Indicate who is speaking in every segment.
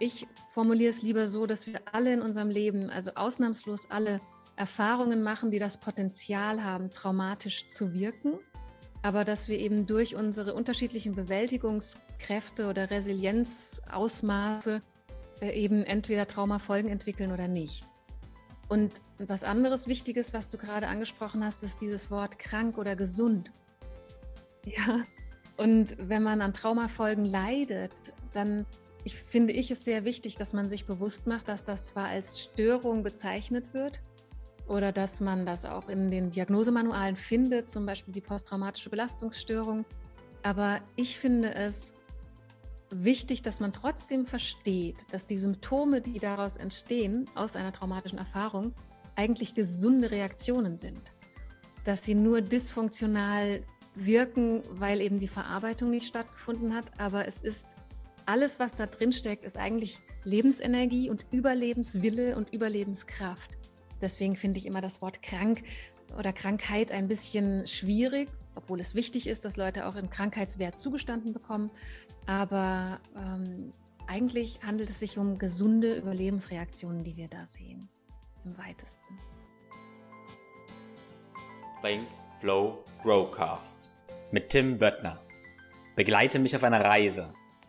Speaker 1: ich formuliere es lieber so, dass wir alle in unserem Leben, also ausnahmslos alle, Erfahrungen machen, die das Potenzial haben, traumatisch zu wirken, aber dass wir eben durch unsere unterschiedlichen Bewältigungskräfte oder Resilienzausmaße äh, eben entweder Traumafolgen entwickeln oder nicht. Und was anderes Wichtiges, was du gerade angesprochen hast, ist dieses Wort krank oder gesund. Ja, und wenn man an Traumafolgen leidet, dann ich finde ich es sehr wichtig, dass man sich bewusst macht, dass das zwar als Störung bezeichnet wird oder dass man das auch in den Diagnosemanualen findet, zum Beispiel die posttraumatische Belastungsstörung. Aber ich finde es wichtig, dass man trotzdem versteht, dass die Symptome, die daraus entstehen, aus einer traumatischen Erfahrung, eigentlich gesunde Reaktionen sind. Dass sie nur dysfunktional wirken, weil eben die Verarbeitung nicht stattgefunden hat. Aber es ist alles, was da drin steckt, ist eigentlich Lebensenergie und Überlebenswille und Überlebenskraft. Deswegen finde ich immer das Wort krank oder Krankheit ein bisschen schwierig, obwohl es wichtig ist, dass Leute auch im Krankheitswert zugestanden bekommen. Aber ähm, eigentlich handelt es sich um gesunde Überlebensreaktionen, die wir da sehen, im weitesten.
Speaker 2: Think, Flow, Growcast mit Tim Böttner. Begleite mich auf einer Reise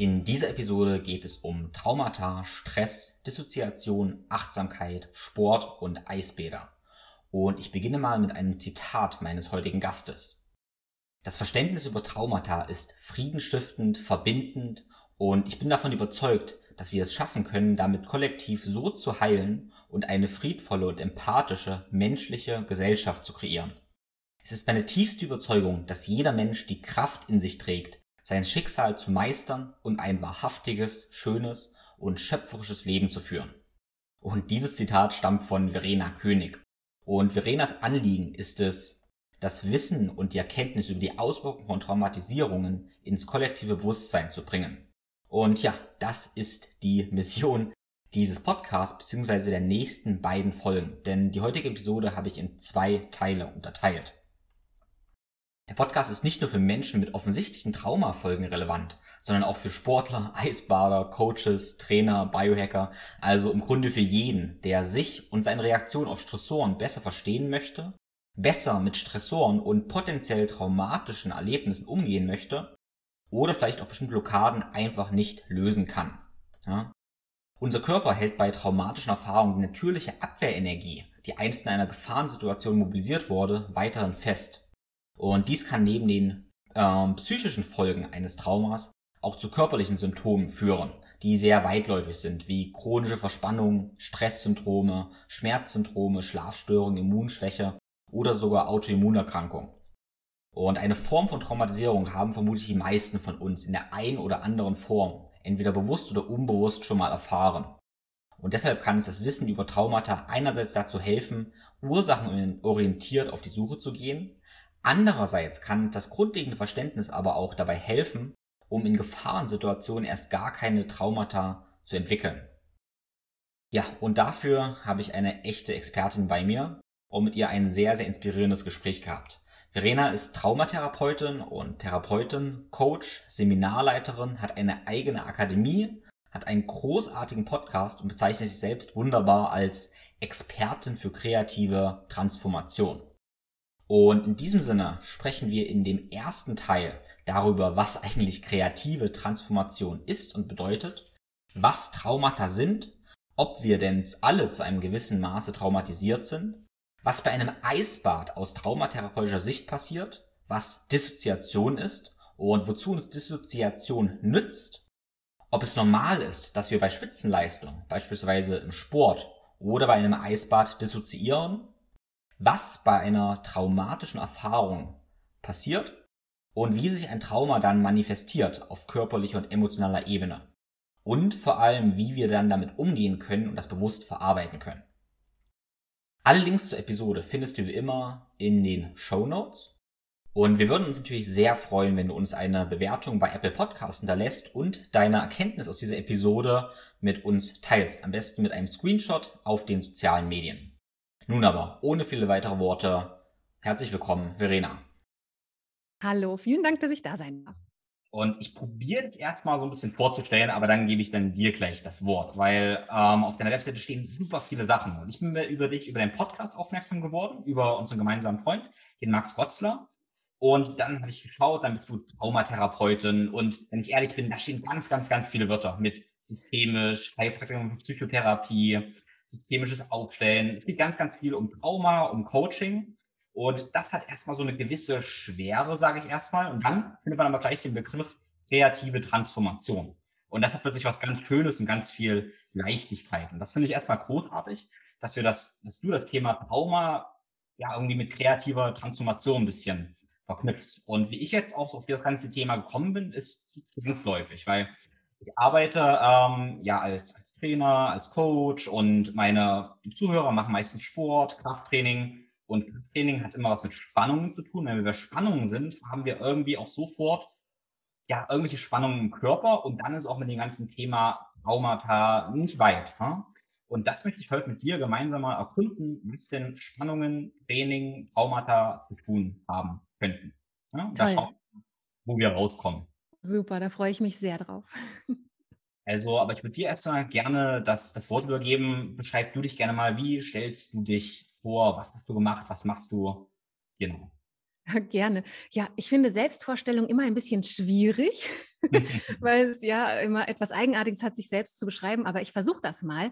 Speaker 2: In dieser Episode geht es um Traumata, Stress, Dissoziation, Achtsamkeit, Sport und Eisbäder. Und ich beginne mal mit einem Zitat meines heutigen Gastes. Das Verständnis über Traumata ist friedenstiftend, verbindend und ich bin davon überzeugt, dass wir es schaffen können, damit kollektiv so zu heilen und eine friedvolle und empathische menschliche Gesellschaft zu kreieren. Es ist meine tiefste Überzeugung, dass jeder Mensch die Kraft in sich trägt, sein Schicksal zu meistern und ein wahrhaftiges, schönes und schöpferisches Leben zu führen. Und dieses Zitat stammt von Verena König. Und Verenas Anliegen ist es, das Wissen und die Erkenntnis über die Auswirkungen von Traumatisierungen ins kollektive Bewusstsein zu bringen. Und ja, das ist die Mission dieses Podcasts bzw. der nächsten beiden Folgen, denn die heutige Episode habe ich in zwei Teile unterteilt. Der Podcast ist nicht nur für Menschen mit offensichtlichen Traumafolgen relevant, sondern auch für Sportler, Eisbader, Coaches, Trainer, Biohacker, also im Grunde für jeden, der sich und seine Reaktion auf Stressoren besser verstehen möchte, besser mit Stressoren und potenziell traumatischen Erlebnissen umgehen möchte oder vielleicht auch bestimmte Blockaden einfach nicht lösen kann. Ja? Unser Körper hält bei traumatischen Erfahrungen die natürliche Abwehrenergie, die einst in einer Gefahrensituation mobilisiert wurde, weiterhin fest. Und dies kann neben den ähm, psychischen Folgen eines Traumas auch zu körperlichen Symptomen führen, die sehr weitläufig sind, wie chronische Verspannung, Stresssyndrome, Schmerzsyndrome, Schlafstörungen, Immunschwäche oder sogar Autoimmunerkrankung. Und eine Form von Traumatisierung haben vermutlich die meisten von uns in der einen oder anderen Form, entweder bewusst oder unbewusst schon mal erfahren. Und deshalb kann es das Wissen über Traumata einerseits dazu helfen, ursachenorientiert auf die Suche zu gehen Andererseits kann das grundlegende Verständnis aber auch dabei helfen, um in Gefahrensituationen erst gar keine Traumata zu entwickeln. Ja, und dafür habe ich eine echte Expertin bei mir und mit ihr ein sehr, sehr inspirierendes Gespräch gehabt. Verena ist Traumatherapeutin und Therapeutin, Coach, Seminarleiterin, hat eine eigene Akademie, hat einen großartigen Podcast und bezeichnet sich selbst wunderbar als Expertin für kreative Transformation. Und in diesem Sinne sprechen wir in dem ersten Teil darüber, was eigentlich kreative Transformation ist und bedeutet, was Traumata sind, ob wir denn alle zu einem gewissen Maße traumatisiert sind, was bei einem Eisbad aus traumatherapeutischer Sicht passiert, was Dissoziation ist und wozu uns Dissoziation nützt, ob es normal ist, dass wir bei Spitzenleistung, beispielsweise im Sport oder bei einem Eisbad dissoziieren was bei einer traumatischen Erfahrung passiert und wie sich ein Trauma dann manifestiert auf körperlicher und emotionaler Ebene. und vor allem, wie wir dann damit umgehen können und das bewusst verarbeiten können. Alle Links zur Episode findest du wie immer in den Show Notes. Und wir würden uns natürlich sehr freuen, wenn du uns eine Bewertung bei Apple Podcasts hinterlässt und deine Erkenntnis aus dieser Episode mit uns teilst. Am besten mit einem Screenshot auf den sozialen Medien. Nun aber, ohne viele weitere Worte, herzlich willkommen, Verena.
Speaker 1: Hallo, vielen Dank, dass ich da sein darf.
Speaker 2: Und ich probiere dich erstmal so ein bisschen vorzustellen, aber dann gebe ich dann dir gleich das Wort, weil ähm, auf deiner Webseite stehen super viele Sachen. Und ich bin über dich, über deinen Podcast aufmerksam geworden, über unseren gemeinsamen Freund, den Max Rotzler. Und dann habe ich geschaut, dann bist du Traumatherapeutin. Und wenn ich ehrlich bin, da stehen ganz, ganz, ganz viele Wörter mit systemisch, Heilpraktikum, Psychotherapie, systemisches Aufstellen. Es geht ganz, ganz viel um Trauma, um Coaching. Und das hat erstmal so eine gewisse Schwere, sage ich erstmal. Und dann findet man aber gleich den Begriff kreative Transformation. Und das hat plötzlich was ganz Schönes und ganz viel Leichtigkeit. Und das finde ich erstmal großartig, dass wir das, dass du das Thema Trauma ja irgendwie mit kreativer Transformation ein bisschen verknüpfst. Und wie ich jetzt auch auf das ganze Thema gekommen bin, ist zwangsläufig, weil ich arbeite ähm, ja als, als Trainer, als Coach und meine Zuhörer machen meistens Sport, Krafttraining und Training hat immer was mit Spannungen zu tun. Wenn wir bei Spannungen sind, haben wir irgendwie auch sofort ja irgendwelche Spannungen im Körper und dann ist auch mit dem ganzen Thema Traumata nicht weit. Hm? Und das möchte ich heute mit dir gemeinsam mal erkunden, was denn Spannungen, Training, Traumata zu tun haben könnten. Ja? Da schauen, wo wir rauskommen.
Speaker 1: Super, da freue ich mich sehr drauf.
Speaker 2: Also, aber ich würde dir erstmal gerne das, das Wort übergeben. Beschreib du dich gerne mal, wie stellst du dich vor? Was hast du gemacht? Was machst du? Genau.
Speaker 1: Gerne. Ja, ich finde Selbstvorstellung immer ein bisschen schwierig, weil es ja immer etwas Eigenartiges hat, sich selbst zu beschreiben. Aber ich versuche das mal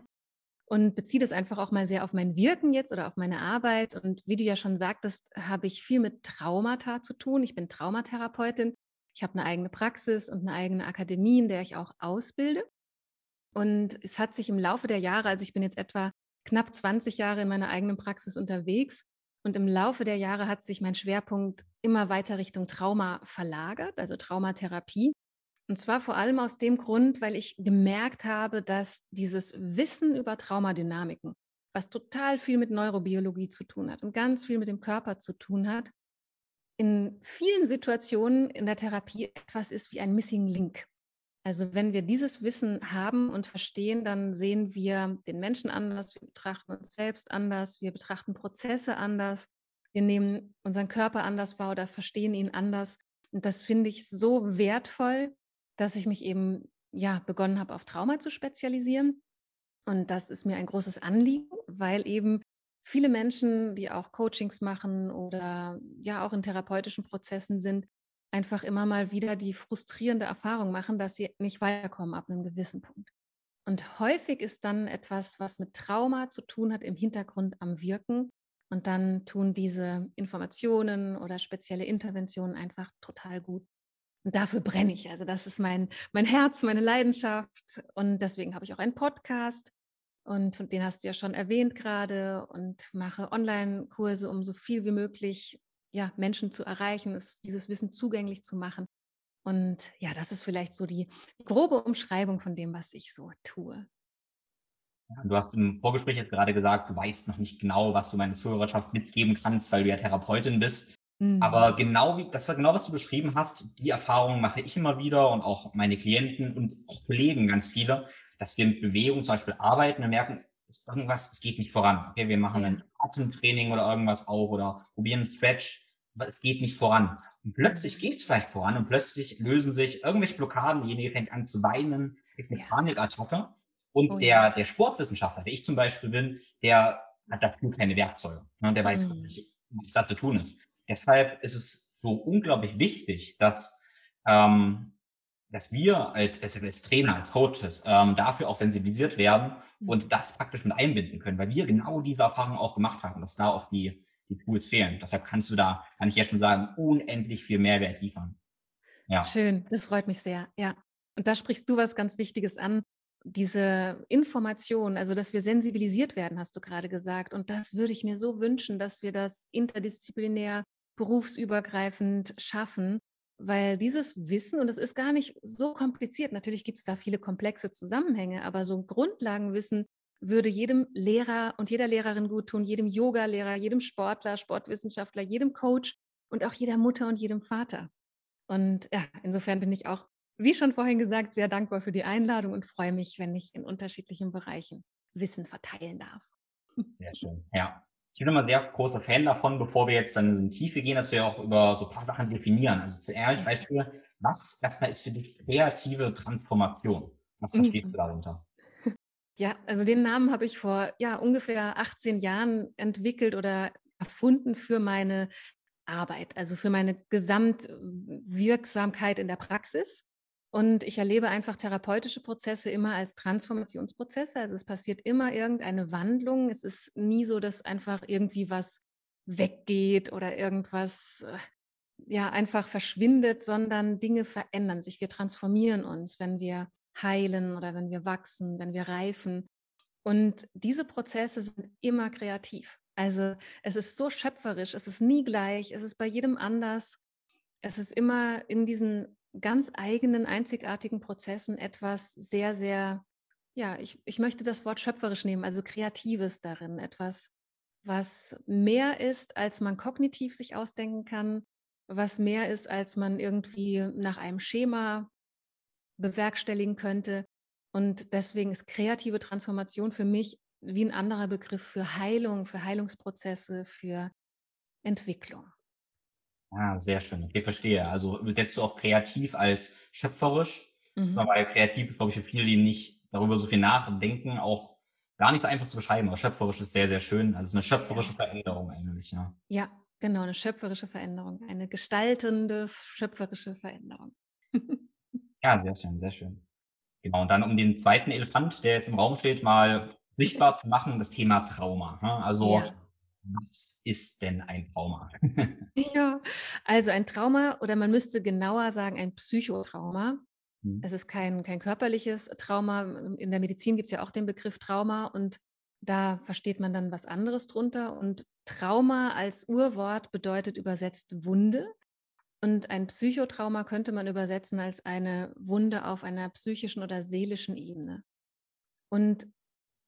Speaker 1: und beziehe das einfach auch mal sehr auf mein Wirken jetzt oder auf meine Arbeit. Und wie du ja schon sagtest, habe ich viel mit Traumata zu tun. Ich bin Traumatherapeutin. Ich habe eine eigene Praxis und eine eigene Akademie, in der ich auch ausbilde. Und es hat sich im Laufe der Jahre, also ich bin jetzt etwa knapp 20 Jahre in meiner eigenen Praxis unterwegs. Und im Laufe der Jahre hat sich mein Schwerpunkt immer weiter Richtung Trauma verlagert, also Traumatherapie. Und zwar vor allem aus dem Grund, weil ich gemerkt habe, dass dieses Wissen über Traumadynamiken, was total viel mit Neurobiologie zu tun hat und ganz viel mit dem Körper zu tun hat, in vielen Situationen in der Therapie etwas ist wie ein Missing Link. Also wenn wir dieses Wissen haben und verstehen, dann sehen wir den Menschen anders, wir betrachten uns selbst anders, wir betrachten Prozesse anders, wir nehmen unseren Körper anders wahr oder verstehen ihn anders. Und das finde ich so wertvoll, dass ich mich eben ja begonnen habe, auf Trauma zu spezialisieren. Und das ist mir ein großes Anliegen, weil eben viele Menschen, die auch Coachings machen oder ja auch in therapeutischen Prozessen sind, einfach immer mal wieder die frustrierende Erfahrung machen, dass sie nicht weiterkommen ab einem gewissen Punkt. Und häufig ist dann etwas, was mit Trauma zu tun hat, im Hintergrund am Wirken. Und dann tun diese Informationen oder spezielle Interventionen einfach total gut. Und dafür brenne ich. Also das ist mein, mein Herz, meine Leidenschaft. Und deswegen habe ich auch einen Podcast. Und den hast du ja schon erwähnt gerade und mache Online-Kurse, um so viel wie möglich ja, Menschen zu erreichen, ist, dieses Wissen zugänglich zu machen. Und ja, das ist vielleicht so die grobe Umschreibung von dem, was ich so tue.
Speaker 2: Du hast im Vorgespräch jetzt gerade gesagt, du weißt noch nicht genau, was du meiner Zuhörerschaft mitgeben kannst, weil du ja Therapeutin bist. Mhm. Aber genau wie, das war genau, was du beschrieben hast, die Erfahrung mache ich immer wieder und auch meine Klienten und auch Kollegen ganz viele, dass wir mit Bewegung zum Beispiel arbeiten und merken, ist irgendwas, es geht nicht voran. Okay, wir machen ein Atemtraining oder irgendwas auch oder probieren einen Stretch, aber es geht nicht voran. Und plötzlich geht es vielleicht voran und plötzlich lösen sich irgendwelche Blockaden, derjenige fängt an zu weinen, kriegt eine. Panikattacke. Und oh, der, ja. der Sportwissenschaftler, der ich zum Beispiel bin, der hat dafür keine Werkzeuge. Ne? Der weiß mhm. nicht, was da zu tun ist. Deshalb ist es so unglaublich wichtig, dass ähm, dass wir als, als, als Trainer, als Coaches ähm, dafür auch sensibilisiert werden mhm. und das praktisch mit einbinden können, weil wir genau diese Erfahrung auch gemacht haben, dass da auch die, die Tools fehlen. Deshalb kannst du da, kann ich jetzt schon sagen, unendlich viel Mehrwert liefern.
Speaker 1: Ja. Schön, das freut mich sehr. Ja. Und da sprichst du was ganz Wichtiges an. Diese Information, also dass wir sensibilisiert werden, hast du gerade gesagt. Und das würde ich mir so wünschen, dass wir das interdisziplinär, berufsübergreifend schaffen, weil dieses Wissen, und es ist gar nicht so kompliziert, natürlich gibt es da viele komplexe Zusammenhänge, aber so Grundlagenwissen würde jedem Lehrer und jeder Lehrerin gut tun, jedem Yoga-Lehrer, jedem Sportler, Sportwissenschaftler, jedem Coach und auch jeder Mutter und jedem Vater. Und ja, insofern bin ich auch, wie schon vorhin gesagt, sehr dankbar für die Einladung und freue mich, wenn ich in unterschiedlichen Bereichen Wissen verteilen darf.
Speaker 2: Sehr schön. Ja. Ich bin immer sehr großer Fan davon, bevor wir jetzt dann in die Tiefe gehen, dass wir auch über so ein paar Sachen definieren. Also zuerst weißt du, was ist für dich kreative Transformation? Was verstehst mhm. du darunter?
Speaker 1: Ja, also den Namen habe ich vor ja, ungefähr 18 Jahren entwickelt oder erfunden für meine Arbeit, also für meine Gesamtwirksamkeit in der Praxis. Und ich erlebe einfach therapeutische Prozesse immer als Transformationsprozesse. Also es passiert immer irgendeine Wandlung. Es ist nie so, dass einfach irgendwie was weggeht oder irgendwas äh, ja einfach verschwindet, sondern Dinge verändern sich. Wir transformieren uns, wenn wir heilen oder wenn wir wachsen, wenn wir reifen. Und diese Prozesse sind immer kreativ. Also es ist so schöpferisch, es ist nie gleich, es ist bei jedem anders. Es ist immer in diesen ganz eigenen, einzigartigen Prozessen etwas sehr, sehr, ja, ich, ich möchte das Wort schöpferisch nehmen, also Kreatives darin, etwas, was mehr ist, als man kognitiv sich ausdenken kann, was mehr ist, als man irgendwie nach einem Schema bewerkstelligen könnte. Und deswegen ist kreative Transformation für mich wie ein anderer Begriff für Heilung, für Heilungsprozesse, für Entwicklung.
Speaker 2: Ah, sehr schön. Okay, verstehe. Also setzt du auch kreativ als schöpferisch, mhm. weil kreativ ist, glaube ich, für viele, die nicht darüber so viel nachdenken, auch gar nicht so einfach zu beschreiben. Aber schöpferisch ist sehr, sehr schön. Also eine schöpferische. Veränderung eigentlich, ja.
Speaker 1: Ja, genau, eine schöpferische Veränderung, eine gestaltende, schöpferische Veränderung.
Speaker 2: Ja, sehr schön, sehr schön. Genau, und dann um den zweiten Elefant, der jetzt im Raum steht, mal sichtbar zu machen, das Thema Trauma. Ne? Also ja. Was ist denn ein Trauma?
Speaker 1: ja, also ein Trauma oder man müsste genauer sagen, ein Psychotrauma. Mhm. Es ist kein, kein körperliches Trauma. In der Medizin gibt es ja auch den Begriff Trauma und da versteht man dann was anderes drunter. Und Trauma als Urwort bedeutet übersetzt Wunde. Und ein Psychotrauma könnte man übersetzen als eine Wunde auf einer psychischen oder seelischen Ebene. Und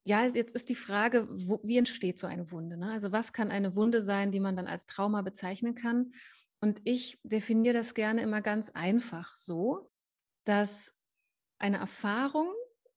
Speaker 1: ja, jetzt ist die Frage, wo, wie entsteht so eine Wunde? Ne? Also was kann eine Wunde sein, die man dann als Trauma bezeichnen kann? Und ich definiere das gerne immer ganz einfach so, dass eine Erfahrung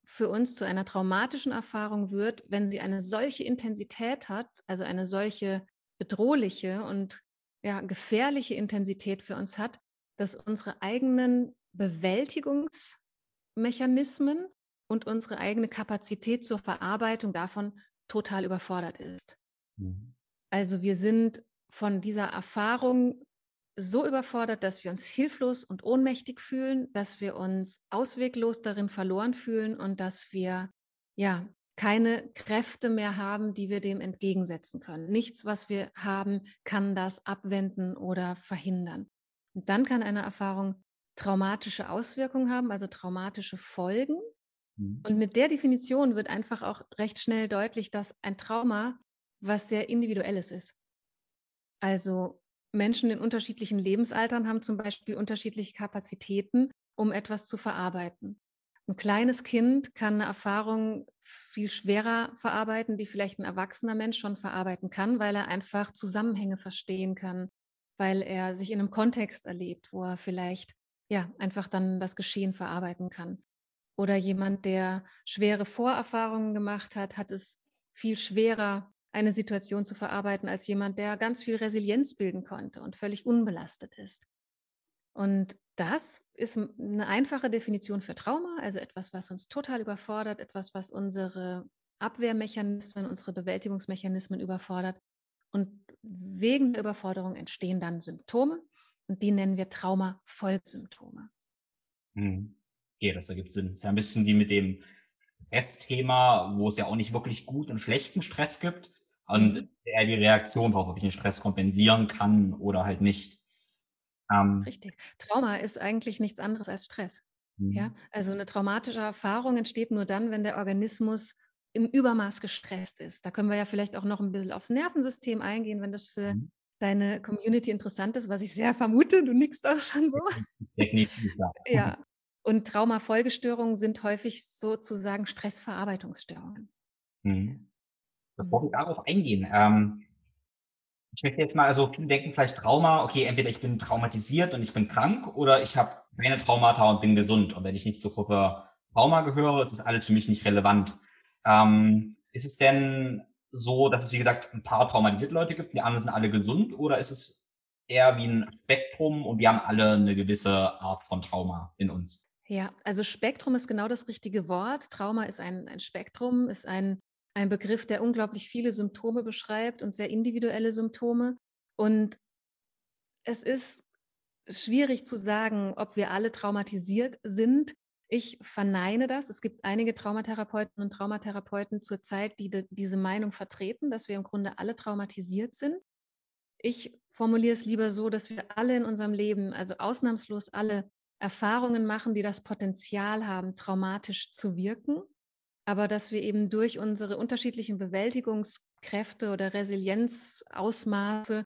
Speaker 1: für uns zu einer traumatischen Erfahrung wird, wenn sie eine solche Intensität hat, also eine solche bedrohliche und ja, gefährliche Intensität für uns hat, dass unsere eigenen Bewältigungsmechanismen und unsere eigene Kapazität zur Verarbeitung davon total überfordert ist. Mhm. Also wir sind von dieser Erfahrung so überfordert, dass wir uns hilflos und ohnmächtig fühlen, dass wir uns ausweglos darin verloren fühlen und dass wir ja keine Kräfte mehr haben, die wir dem entgegensetzen können. Nichts, was wir haben, kann das abwenden oder verhindern. Und dann kann eine Erfahrung traumatische Auswirkungen haben, also traumatische Folgen. Mhm. Und mit der Definition wird einfach auch recht schnell deutlich, dass ein Trauma was sehr individuelles ist. Also Menschen in unterschiedlichen Lebensaltern haben zum Beispiel unterschiedliche Kapazitäten, um etwas zu verarbeiten. Ein kleines Kind kann eine Erfahrung viel schwerer verarbeiten, die vielleicht ein erwachsener Mensch schon verarbeiten kann, weil er einfach Zusammenhänge verstehen kann, weil er sich in einem Kontext erlebt, wo er vielleicht ja einfach dann das Geschehen verarbeiten kann. Oder jemand, der schwere Vorerfahrungen gemacht hat, hat es viel schwerer, eine Situation zu verarbeiten, als jemand, der ganz viel Resilienz bilden konnte und völlig unbelastet ist. Und das ist eine einfache Definition für Trauma, also etwas, was uns total überfordert, etwas, was unsere Abwehrmechanismen, unsere Bewältigungsmechanismen überfordert. Und wegen der Überforderung entstehen dann Symptome und die nennen wir Trauma-Folgsymptome.
Speaker 2: Hm. Okay, das ergibt Sinn. Das ist ja ein bisschen wie mit dem Stressthema, wo es ja auch nicht wirklich gut und schlechten Stress gibt und mhm. eher die Reaktion darauf, ob ich den Stress kompensieren kann oder halt nicht.
Speaker 1: Ähm, Richtig. Trauma ist eigentlich nichts anderes als Stress. Ja, mhm. also eine traumatische Erfahrung entsteht nur dann, wenn der Organismus im Übermaß gestresst ist. Da können wir ja vielleicht auch noch ein bisschen aufs Nervensystem eingehen, wenn das für mhm. deine Community interessant ist, was ich sehr vermute. Du nickst auch schon so.
Speaker 2: Definitiv, ja.
Speaker 1: Ja. Und Traumafolgestörungen sind häufig sozusagen Stressverarbeitungsstörungen.
Speaker 2: Mhm. Bevor wir darauf eingehen, ähm, ich möchte jetzt mal, also viele denken vielleicht Trauma, okay, entweder ich bin traumatisiert und ich bin krank oder ich habe keine Traumata und bin gesund. Und wenn ich nicht zur Gruppe Trauma gehöre, ist das alles für mich nicht relevant. Ähm, ist es denn so, dass es, wie gesagt, ein paar traumatisierte Leute gibt, die anderen sind alle gesund oder ist es eher wie ein Spektrum und wir haben alle eine gewisse Art von Trauma in uns?
Speaker 1: Ja, also Spektrum ist genau das richtige Wort. Trauma ist ein, ein Spektrum, ist ein ein Begriff, der unglaublich viele Symptome beschreibt und sehr individuelle Symptome. Und es ist schwierig zu sagen, ob wir alle traumatisiert sind. Ich verneine das. Es gibt einige Traumatherapeuten und Traumatherapeuten zurzeit, die de, diese Meinung vertreten, dass wir im Grunde alle traumatisiert sind. Ich formuliere es lieber so, dass wir alle in unserem Leben, also ausnahmslos alle, Erfahrungen machen, die das Potenzial haben, traumatisch zu wirken aber dass wir eben durch unsere unterschiedlichen Bewältigungskräfte oder Resilienzausmaße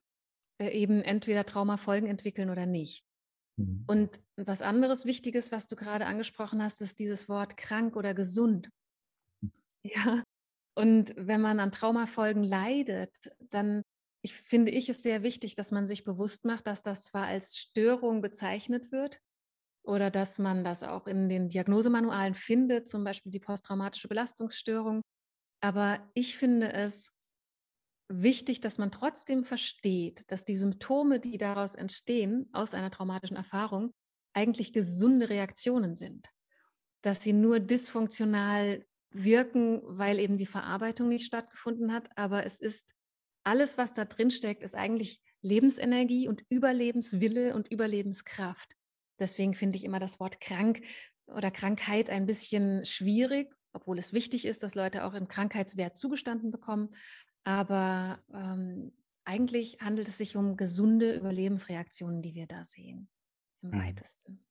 Speaker 1: äh, eben entweder Traumafolgen entwickeln oder nicht. Mhm. Und was anderes Wichtiges, was du gerade angesprochen hast, ist dieses Wort krank oder gesund. Hm. Ja. Und wenn man an Traumafolgen leidet, dann ich finde ich es sehr wichtig, dass man sich bewusst macht, dass das zwar als Störung bezeichnet wird, oder dass man das auch in den Diagnosemanualen findet, zum Beispiel die posttraumatische Belastungsstörung. Aber ich finde es wichtig, dass man trotzdem versteht, dass die Symptome, die daraus entstehen, aus einer traumatischen Erfahrung, eigentlich gesunde Reaktionen sind. Dass sie nur dysfunktional wirken, weil eben die Verarbeitung nicht stattgefunden hat. Aber es ist alles, was da drin steckt, ist eigentlich Lebensenergie und Überlebenswille und Überlebenskraft. Deswegen finde ich immer das Wort krank oder Krankheit ein bisschen schwierig, obwohl es wichtig ist, dass Leute auch im Krankheitswert zugestanden bekommen. Aber ähm, eigentlich handelt es sich um gesunde Überlebensreaktionen, die wir da sehen, im mhm. weitesten.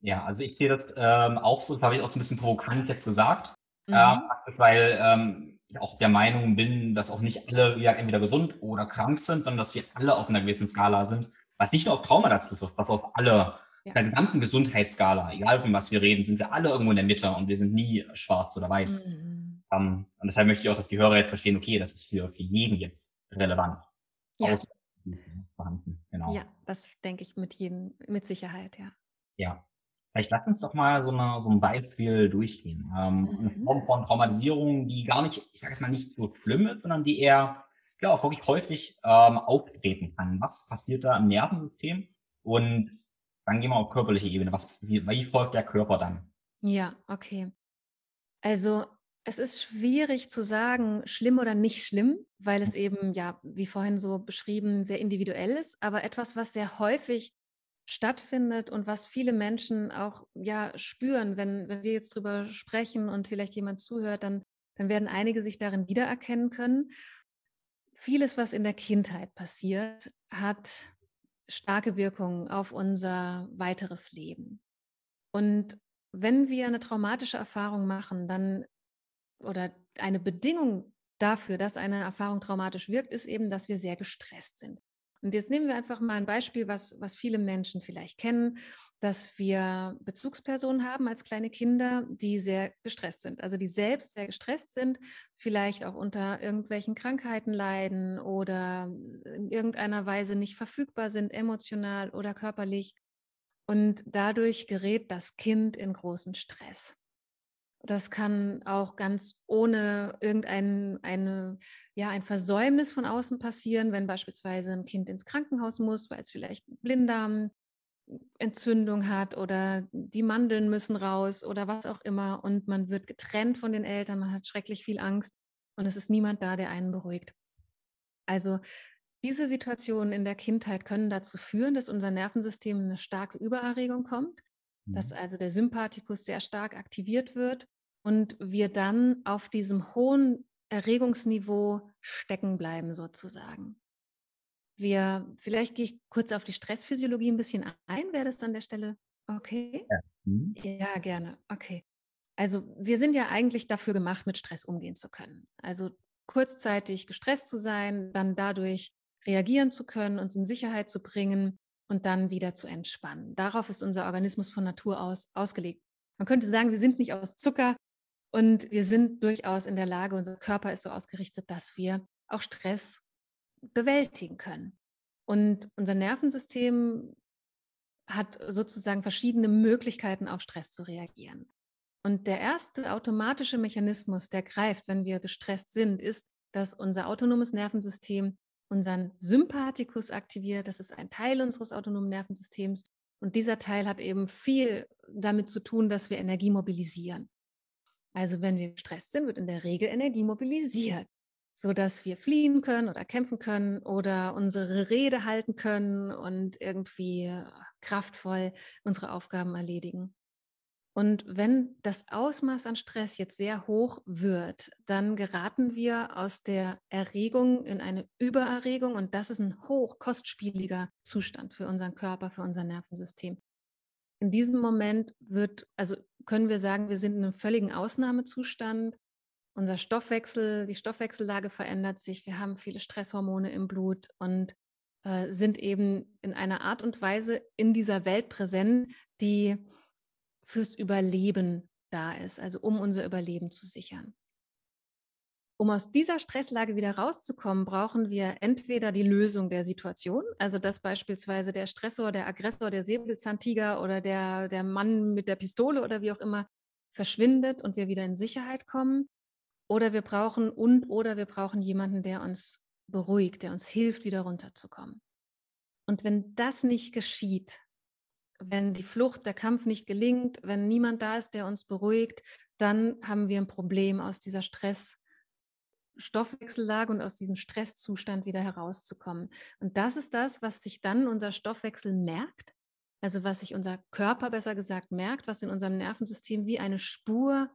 Speaker 2: Ja, also ich sehe das ähm, auch so, das habe ich auch so ein bisschen provokant jetzt gesagt, mhm. ähm, weil ähm, ich auch der Meinung bin, dass auch nicht alle ja, entweder gesund oder krank sind, sondern dass wir alle auf einer gewissen Skala sind, was nicht nur auf Trauma dazu trifft, was auf alle ja. der gesamten Gesundheitsskala, egal von was wir reden, sind wir alle irgendwo in der Mitte und wir sind nie schwarz oder weiß. Mhm. Um, ähm, und deshalb möchte ich auch, dass die Hörer jetzt verstehen, okay, das ist für, für jeden jetzt relevant.
Speaker 1: Ja. vorhanden. Genau. Ja, das denke ich mit jedem, mit Sicherheit, ja.
Speaker 2: Ja. Vielleicht lass uns doch mal so, eine, so ein Beispiel durchgehen. Ähm, mhm. Eine Form von Traumatisierung, die gar nicht, ich sage es mal, nicht so schlimm ist, sondern die eher ja, auch wirklich häufig ähm, auftreten kann. Was passiert da im Nervensystem? Und dann gehen wir auf körperliche Ebene. Was, wie, wie folgt der Körper dann?
Speaker 1: Ja, okay. Also es ist schwierig zu sagen, schlimm oder nicht schlimm, weil es eben, ja, wie vorhin so beschrieben, sehr individuell ist, aber etwas, was sehr häufig stattfindet und was viele Menschen auch ja spüren, wenn, wenn wir jetzt drüber sprechen und vielleicht jemand zuhört, dann, dann werden einige sich darin wiedererkennen können. Vieles, was in der Kindheit passiert, hat starke Wirkungen auf unser weiteres Leben. Und wenn wir eine traumatische Erfahrung machen, dann oder eine Bedingung dafür, dass eine Erfahrung traumatisch wirkt, ist eben, dass wir sehr gestresst sind. Und jetzt nehmen wir einfach mal ein Beispiel, was, was viele Menschen vielleicht kennen dass wir Bezugspersonen haben als kleine Kinder, die sehr gestresst sind. Also die selbst sehr gestresst sind, vielleicht auch unter irgendwelchen Krankheiten leiden oder in irgendeiner Weise nicht verfügbar sind, emotional oder körperlich. Und dadurch gerät das Kind in großen Stress. Das kann auch ganz ohne irgendein eine, ja, ein Versäumnis von außen passieren, wenn beispielsweise ein Kind ins Krankenhaus muss, weil es vielleicht Blinddarm Entzündung hat oder die Mandeln müssen raus oder was auch immer und man wird getrennt von den Eltern, man hat schrecklich viel Angst und es ist niemand da, der einen beruhigt. Also diese Situationen in der Kindheit können dazu führen, dass unser Nervensystem eine starke Übererregung kommt, mhm. dass also der Sympathikus sehr stark aktiviert wird und wir dann auf diesem hohen Erregungsniveau stecken bleiben sozusagen. Wir, vielleicht gehe ich kurz auf die Stressphysiologie ein bisschen ein. Wäre das an der Stelle okay? Ja. Mhm. ja, gerne. Okay. Also wir sind ja eigentlich dafür gemacht, mit Stress umgehen zu können. Also kurzzeitig gestresst zu sein, dann dadurch reagieren zu können, uns in Sicherheit zu bringen und dann wieder zu entspannen. Darauf ist unser Organismus von Natur aus ausgelegt. Man könnte sagen, wir sind nicht aus Zucker und wir sind durchaus in der Lage, unser Körper ist so ausgerichtet, dass wir auch Stress bewältigen können. Und unser Nervensystem hat sozusagen verschiedene Möglichkeiten, auf Stress zu reagieren. Und der erste automatische Mechanismus, der greift, wenn wir gestresst sind, ist, dass unser autonomes Nervensystem unseren Sympathikus aktiviert. Das ist ein Teil unseres autonomen Nervensystems. Und dieser Teil hat eben viel damit zu tun, dass wir Energie mobilisieren. Also wenn wir gestresst sind, wird in der Regel Energie mobilisiert, sodass wir fliehen können oder kämpfen können oder unsere Rede halten können und irgendwie kraftvoll unsere Aufgaben erledigen. Und wenn das Ausmaß an Stress jetzt sehr hoch wird, dann geraten wir aus der Erregung in eine Übererregung und das ist ein hoch kostspieliger Zustand für unseren Körper, für unser Nervensystem. In diesem Moment wird, also können wir sagen, wir sind in einem völligen Ausnahmezustand. Unser Stoffwechsel, die Stoffwechsellage verändert sich. Wir haben viele Stresshormone im Blut und äh, sind eben in einer Art und Weise in dieser Welt präsent, die fürs Überleben da ist, also um unser Überleben zu sichern. Um aus dieser Stresslage wieder rauszukommen, brauchen wir entweder die Lösung der Situation, also dass beispielsweise der Stressor, der Aggressor, der Säbelzahntiger oder der, der Mann mit der Pistole oder wie auch immer verschwindet und wir wieder in Sicherheit kommen. Oder wir brauchen und oder wir brauchen jemanden, der uns beruhigt, der uns hilft, wieder runterzukommen. Und wenn das nicht geschieht, wenn die Flucht, der Kampf nicht gelingt, wenn niemand da ist, der uns beruhigt, dann haben wir ein Problem, aus dieser Stressstoffwechsellage und aus diesem Stresszustand wieder herauszukommen. Und das ist das, was sich dann unser Stoffwechsel merkt, also was sich unser Körper besser gesagt merkt, was in unserem Nervensystem wie eine Spur,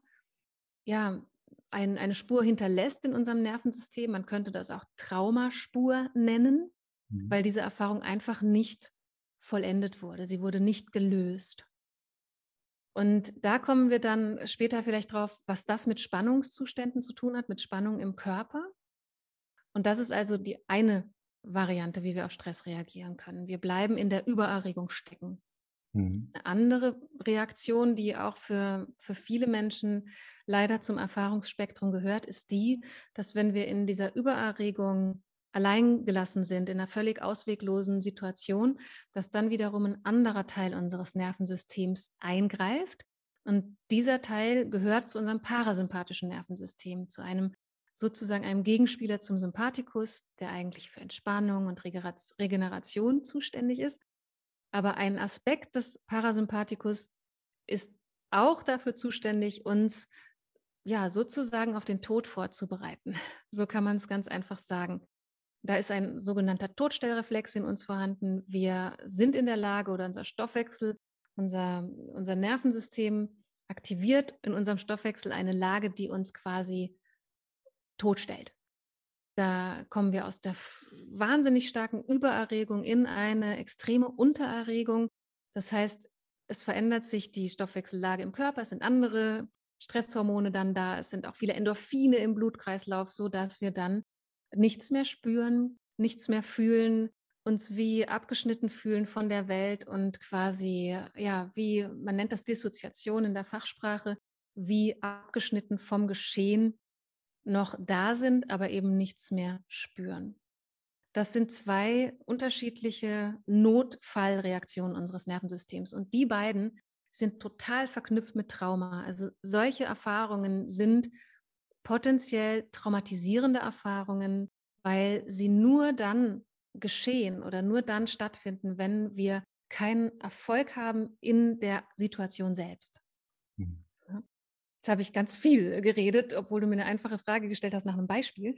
Speaker 1: ja, ein, eine Spur hinterlässt in unserem Nervensystem. Man könnte das auch Traumaspur nennen, mhm. weil diese Erfahrung einfach nicht vollendet wurde. Sie wurde nicht gelöst. Und da kommen wir dann später vielleicht drauf, was das mit Spannungszuständen zu tun hat, mit Spannung im Körper. Und das ist also die eine Variante, wie wir auf Stress reagieren können. Wir bleiben in der Übererregung stecken. Mhm. Eine andere Reaktion, die auch für, für viele Menschen leider zum Erfahrungsspektrum gehört, ist die, dass wenn wir in dieser Übererregung alleingelassen sind, in einer völlig ausweglosen Situation, dass dann wiederum ein anderer Teil unseres Nervensystems eingreift. Und dieser Teil gehört zu unserem parasympathischen Nervensystem, zu einem sozusagen einem Gegenspieler zum Sympathikus, der eigentlich für Entspannung und Regeneration zuständig ist. Aber ein Aspekt des Parasympathikus ist auch dafür zuständig, uns ja sozusagen auf den Tod vorzubereiten. So kann man es ganz einfach sagen. Da ist ein sogenannter Todstellreflex in uns vorhanden. Wir sind in der Lage oder unser Stoffwechsel, unser, unser Nervensystem aktiviert in unserem Stoffwechsel eine Lage, die uns quasi totstellt. Da kommen wir aus der wahnsinnig starken Übererregung in eine extreme Untererregung. Das heißt, es verändert sich die Stoffwechsellage im Körper, es sind andere Stresshormone dann da, es sind auch viele Endorphine im Blutkreislauf, sodass wir dann nichts mehr spüren, nichts mehr fühlen, uns wie abgeschnitten fühlen von der Welt und quasi, ja, wie, man nennt das Dissoziation in der Fachsprache, wie abgeschnitten vom Geschehen noch da sind, aber eben nichts mehr spüren. Das sind zwei unterschiedliche Notfallreaktionen unseres Nervensystems und die beiden sind total verknüpft mit Trauma. Also solche Erfahrungen sind potenziell traumatisierende Erfahrungen, weil sie nur dann geschehen oder nur dann stattfinden, wenn wir keinen Erfolg haben in der Situation selbst. Mhm. Jetzt habe ich ganz viel geredet, obwohl du mir eine einfache Frage gestellt hast nach einem Beispiel.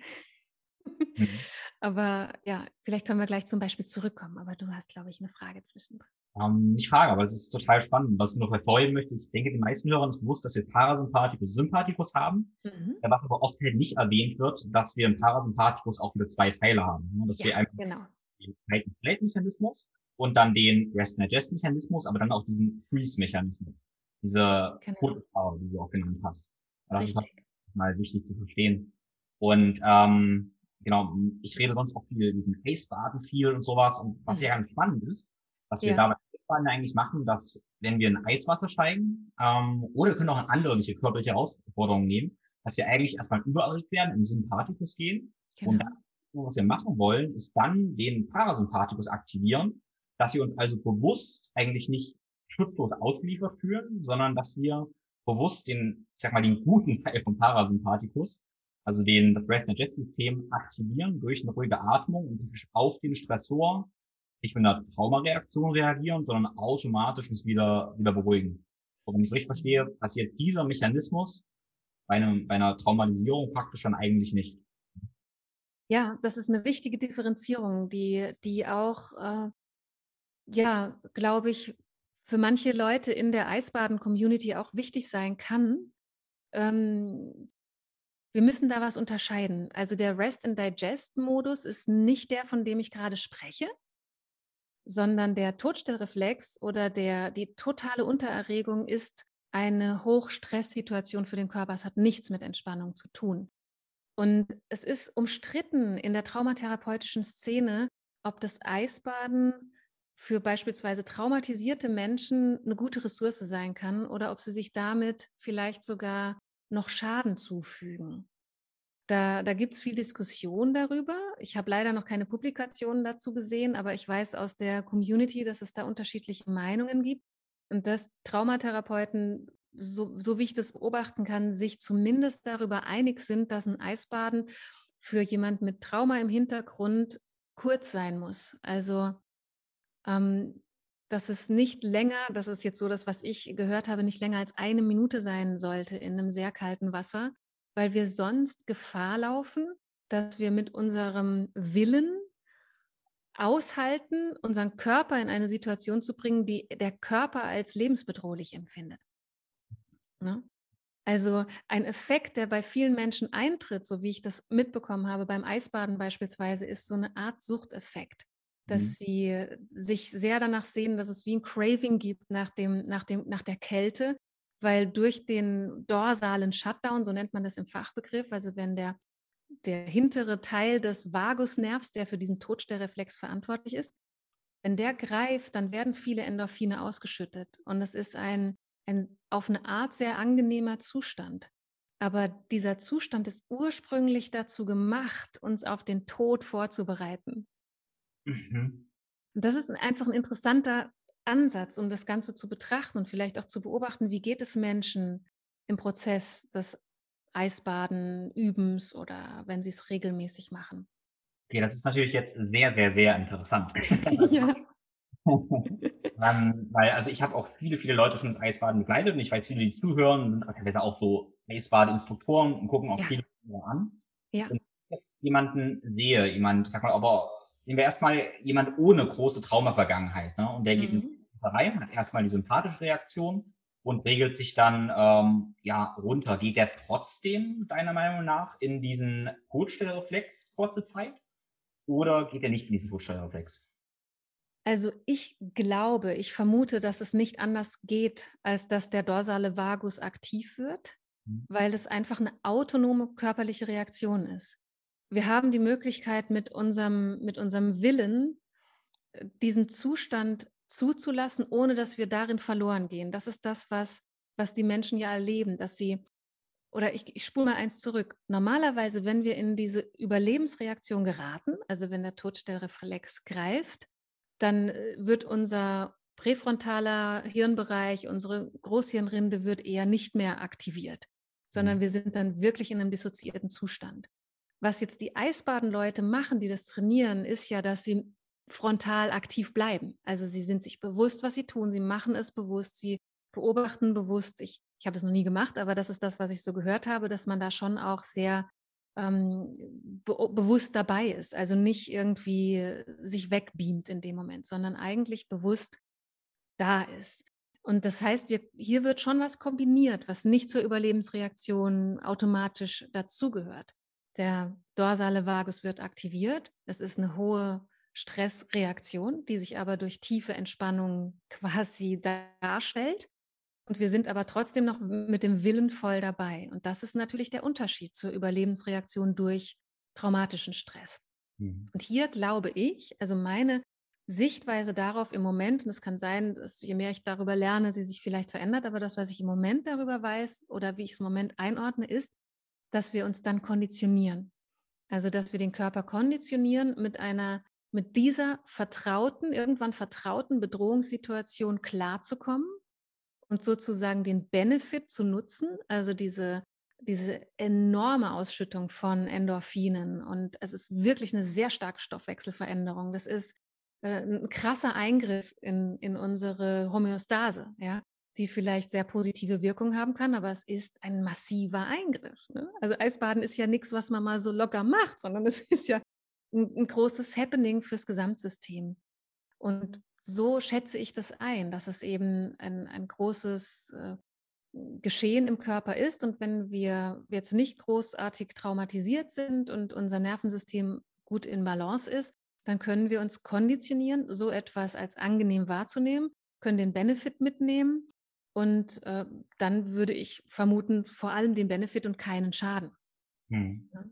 Speaker 1: Mhm. Aber ja, vielleicht können wir gleich zum Beispiel zurückkommen. Aber du hast, glaube ich, eine Frage zwischendrin.
Speaker 2: Ähm, nicht Frage, aber es ist total spannend. Was ich noch hervorheben möchte, ich denke, den meisten Hörern ist bewusst, dass wir Parasympathikus, Sympathikus haben. Mhm. Was aber oft halt nicht erwähnt wird, dass wir im Parasympathikus auch wieder zwei Teile haben. Ne? Dass ja, wir einfach genau. den Fight-and-Flight-Mechanismus und dann den Rest-and-Digest-Mechanismus, aber dann auch diesen Freeze-Mechanismus. Diese genau. Power, die du auch genannt hast. Das Richtig. ist halt mal wichtig zu verstehen. Und ähm, genau, ich rede sonst auch viel mit dem Eisbaden viel und sowas. Und was ja mhm. ganz spannend ist, was wir ja. da bei Eisbaden eigentlich machen, dass wenn wir in Eiswasser steigen, ähm, oder wir können auch eine andere körperliche Herausforderung nehmen, dass wir eigentlich erstmal überall werden, in Sympathikus gehen. Genau. Und dann, was wir machen wollen, ist dann den Parasympathikus aktivieren, dass wir uns also bewusst eigentlich nicht schutzlos ausgeliefert fühlen, sondern dass wir bewusst den, ich sag mal, den guten Teil vom Parasympathikus, also den, das Rest Digest System aktivieren durch eine ruhige Atmung und auf den Stressor nicht mit einer Traumareaktion reagieren, sondern automatisch uns wieder, wieder beruhigen. Und wenn ich es richtig verstehe, passiert dieser Mechanismus bei, einem, bei einer Traumatisierung praktisch dann eigentlich nicht.
Speaker 1: Ja, das ist eine wichtige Differenzierung, die, die auch, äh, ja, glaube ich, für manche Leute in der Eisbaden-Community auch wichtig sein kann. Ähm, wir müssen da was unterscheiden. Also der Rest and Digest-Modus ist nicht der, von dem ich gerade spreche, sondern der Todstellreflex oder der, die totale Untererregung ist eine Hochstresssituation für den Körper. Es hat nichts mit Entspannung zu tun. Und es ist umstritten in der traumatherapeutischen Szene, ob das Eisbaden für beispielsweise traumatisierte Menschen eine gute Ressource sein kann oder ob sie sich damit vielleicht sogar noch Schaden zufügen. Da, da gibt es viel Diskussion darüber. Ich habe leider noch keine Publikationen dazu gesehen, aber ich weiß aus der Community, dass es da unterschiedliche Meinungen gibt und dass Traumatherapeuten, so, so wie ich das beobachten kann, sich zumindest darüber einig sind, dass ein Eisbaden für jemand mit Trauma im Hintergrund kurz sein muss. Also ähm, dass es nicht länger, das ist jetzt so das, was ich gehört habe, nicht länger als eine Minute sein sollte in einem sehr kalten Wasser, weil wir sonst Gefahr laufen, dass wir mit unserem Willen aushalten, unseren Körper in eine Situation zu bringen, die der Körper als lebensbedrohlich empfindet. Ne? Also ein Effekt, der bei vielen Menschen eintritt, so wie ich das mitbekommen habe beim Eisbaden beispielsweise, ist so eine Art Suchteffekt dass mhm. sie sich sehr danach sehen, dass es wie ein Craving gibt nach, dem, nach, dem, nach der Kälte, weil durch den dorsalen Shutdown, so nennt man das im Fachbegriff, also wenn der, der hintere Teil des Vagusnervs, der für diesen Todstellreflex verantwortlich ist, wenn der greift, dann werden viele Endorphine ausgeschüttet. Und es ist ein, ein auf eine Art sehr angenehmer Zustand. Aber dieser Zustand ist ursprünglich dazu gemacht, uns auf den Tod vorzubereiten. Mhm. Das ist einfach ein interessanter Ansatz, um das Ganze zu betrachten und vielleicht auch zu beobachten, wie geht es Menschen im Prozess des Eisbaden, Übens oder wenn sie es regelmäßig machen.
Speaker 2: Okay, das ist natürlich jetzt sehr, sehr, sehr interessant. ja. ähm, weil, also ich habe auch viele, viele Leute schon ins Eisbaden begleitet und ich weiß, viele, die zuhören, sind teilweise auch so Eisbadeinstruktoren und gucken auch ja. viele an. Ja. Wenn ich jetzt jemanden sehe, jemand, sag mal, aber nehmen wir erstmal jemand ohne große Traumavergangenheit, ne? Und der geht mhm. ins Rein, hat erstmal die sympathische Reaktion und regelt sich dann ähm, ja runter. Geht der trotzdem, deiner Meinung nach, in diesen Todstellreflex kurze Zeit? Oder geht er nicht in diesen Todstellreflex?
Speaker 1: Also ich glaube, ich vermute, dass es nicht anders geht, als dass der dorsale Vagus aktiv wird, mhm. weil es einfach eine autonome körperliche Reaktion ist wir haben die Möglichkeit, mit unserem, mit unserem Willen äh, diesen Zustand zuzulassen, ohne dass wir darin verloren gehen. Das ist das, was, was die Menschen ja erleben, dass sie, oder ich, ich spule mal eins zurück. Normalerweise, wenn wir in diese Überlebensreaktion geraten, also wenn der Todstellreflex greift, dann äh, wird unser präfrontaler Hirnbereich, unsere Großhirnrinde wird eher nicht mehr aktiviert, sondern mhm. wir sind dann wirklich in einem dissoziierten Zustand. Was jetzt die Eisbadenleute machen, die das trainieren, ist ja, dass sie frontal aktiv bleiben. Also sie sind sich bewusst, was sie tun, sie machen es bewusst, sie beobachten bewusst. Ich, ich habe das noch nie gemacht, aber das ist das, was ich so gehört habe, dass man da schon auch sehr ähm, be bewusst dabei ist. Also nicht irgendwie sich wegbeamt in dem Moment, sondern eigentlich bewusst da ist. Und das heißt, wir, hier wird schon was kombiniert, was nicht zur Überlebensreaktion automatisch dazugehört. Der dorsale Vagus wird aktiviert. Es ist eine hohe Stressreaktion, die sich aber durch tiefe Entspannung quasi darstellt. Und wir sind aber trotzdem noch mit dem Willen voll dabei. Und das ist natürlich der Unterschied zur Überlebensreaktion durch traumatischen Stress. Mhm. Und hier glaube ich, also meine Sichtweise darauf im Moment, und es kann sein, dass je mehr ich darüber lerne, sie sich vielleicht verändert, aber das, was ich im Moment darüber weiß oder wie ich es im Moment einordne, ist, dass wir uns dann konditionieren. Also, dass wir den Körper konditionieren, mit einer, mit dieser vertrauten, irgendwann vertrauten Bedrohungssituation klarzukommen und sozusagen den Benefit zu nutzen, also diese, diese enorme Ausschüttung von Endorphinen. Und es ist wirklich eine sehr starke Stoffwechselveränderung. Das ist äh, ein krasser Eingriff in, in unsere Homöostase, ja, die vielleicht sehr positive Wirkung haben kann, aber es ist ein massiver Eingriff. Ne? Also Eisbaden ist ja nichts, was man mal so locker macht, sondern es ist ja ein, ein großes Happening fürs Gesamtsystem. Und so schätze ich das ein, dass es eben ein, ein großes äh, Geschehen im Körper ist. Und wenn wir jetzt nicht großartig traumatisiert sind und unser Nervensystem gut in Balance ist, dann können wir uns konditionieren, so etwas als angenehm wahrzunehmen, können den Benefit mitnehmen und äh, dann würde ich vermuten, vor allem den Benefit und keinen Schaden. Hm. Ja.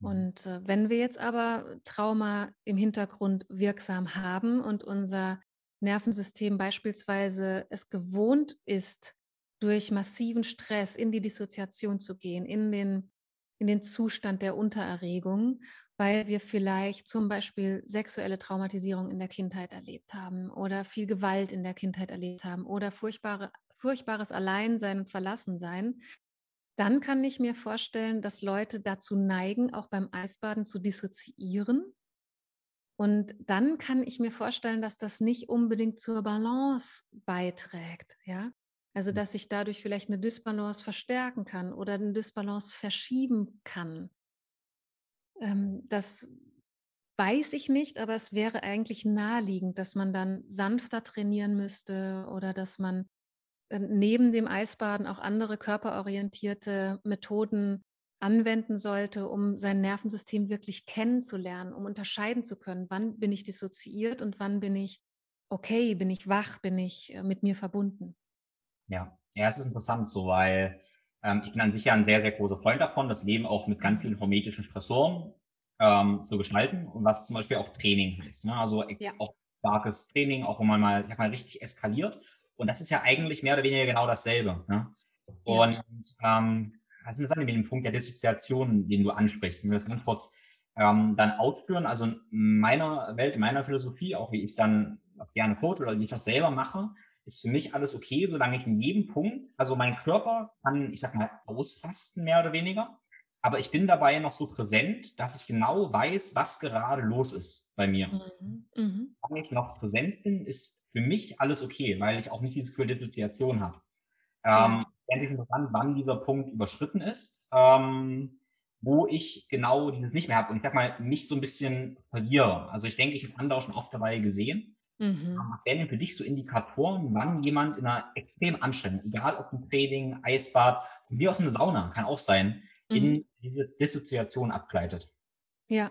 Speaker 1: Mhm. Und äh, wenn wir jetzt aber Trauma im Hintergrund wirksam haben und unser Nervensystem beispielsweise es gewohnt ist, durch massiven Stress in die Dissoziation zu gehen, in den, in den Zustand der Untererregung weil wir vielleicht zum Beispiel sexuelle Traumatisierung in der Kindheit erlebt haben oder viel Gewalt in der Kindheit erlebt haben oder furchtbare, furchtbares Alleinsein und Verlassensein, dann kann ich mir vorstellen, dass Leute dazu neigen, auch beim Eisbaden zu dissoziieren. Und dann kann ich mir vorstellen, dass das nicht unbedingt zur Balance beiträgt, ja. Also, hm. dass ich dadurch vielleicht eine Dysbalance verstärken kann oder eine Dysbalance verschieben kann. Ähm, das weiß ich nicht, aber es wäre eigentlich naheliegend, dass man dann sanfter trainieren müsste oder dass man äh, neben dem Eisbaden auch andere körperorientierte Methoden anwenden sollte, um sein Nervensystem wirklich kennenzulernen, um unterscheiden zu können, wann bin ich dissoziiert und wann bin ich okay, bin ich wach, bin ich äh, mit mir verbunden.
Speaker 2: Ja, ja, es ist interessant so, weil ähm, ich bin an sich ja ein sehr, sehr großer Freund davon, das Leben auch mit ganz vielen hormetischen Stressoren ähm, zu gestalten und was zum Beispiel auch Training heißt. Ne? Also ja. auch starkes Training, auch wenn man mal, ich sag mal, richtig eskaliert. Und das ist ja eigentlich mehr oder weniger genau dasselbe. Ne? Und ja. ähm, was ist das mit dem Punkt der Dissoziation, den du ansprichst? Wenn wir das Antwort ähm, dann ausführen, also in meiner Welt, in meiner Philosophie, auch wie ich dann gerne coach oder wie ich das selber mache, ist für mich alles okay, solange ich in jedem Punkt, also mein Körper kann, ich sag mal, ausfasten, mehr oder weniger. Aber ich bin dabei noch so präsent, dass ich genau weiß, was gerade los ist bei mir. Mhm. Mhm. Wenn ich noch präsent bin, ist für mich alles okay, weil ich auch nicht diese Dissoziation habe. Ähm, ja. Ich interessant, wann dieser Punkt überschritten ist, ähm, wo ich genau dieses nicht mehr habe. Und ich sag mal, mich so ein bisschen verliere. Also ich denke, ich habe andere auch schon oft dabei gesehen Mhm. Was wären denn für dich so Indikatoren, wann jemand in einer extremen Anstrengung, egal ob ein Training, Eisbad, wie aus einer Sauna, kann auch sein, mhm. in diese Dissoziation abgleitet?
Speaker 1: Ja,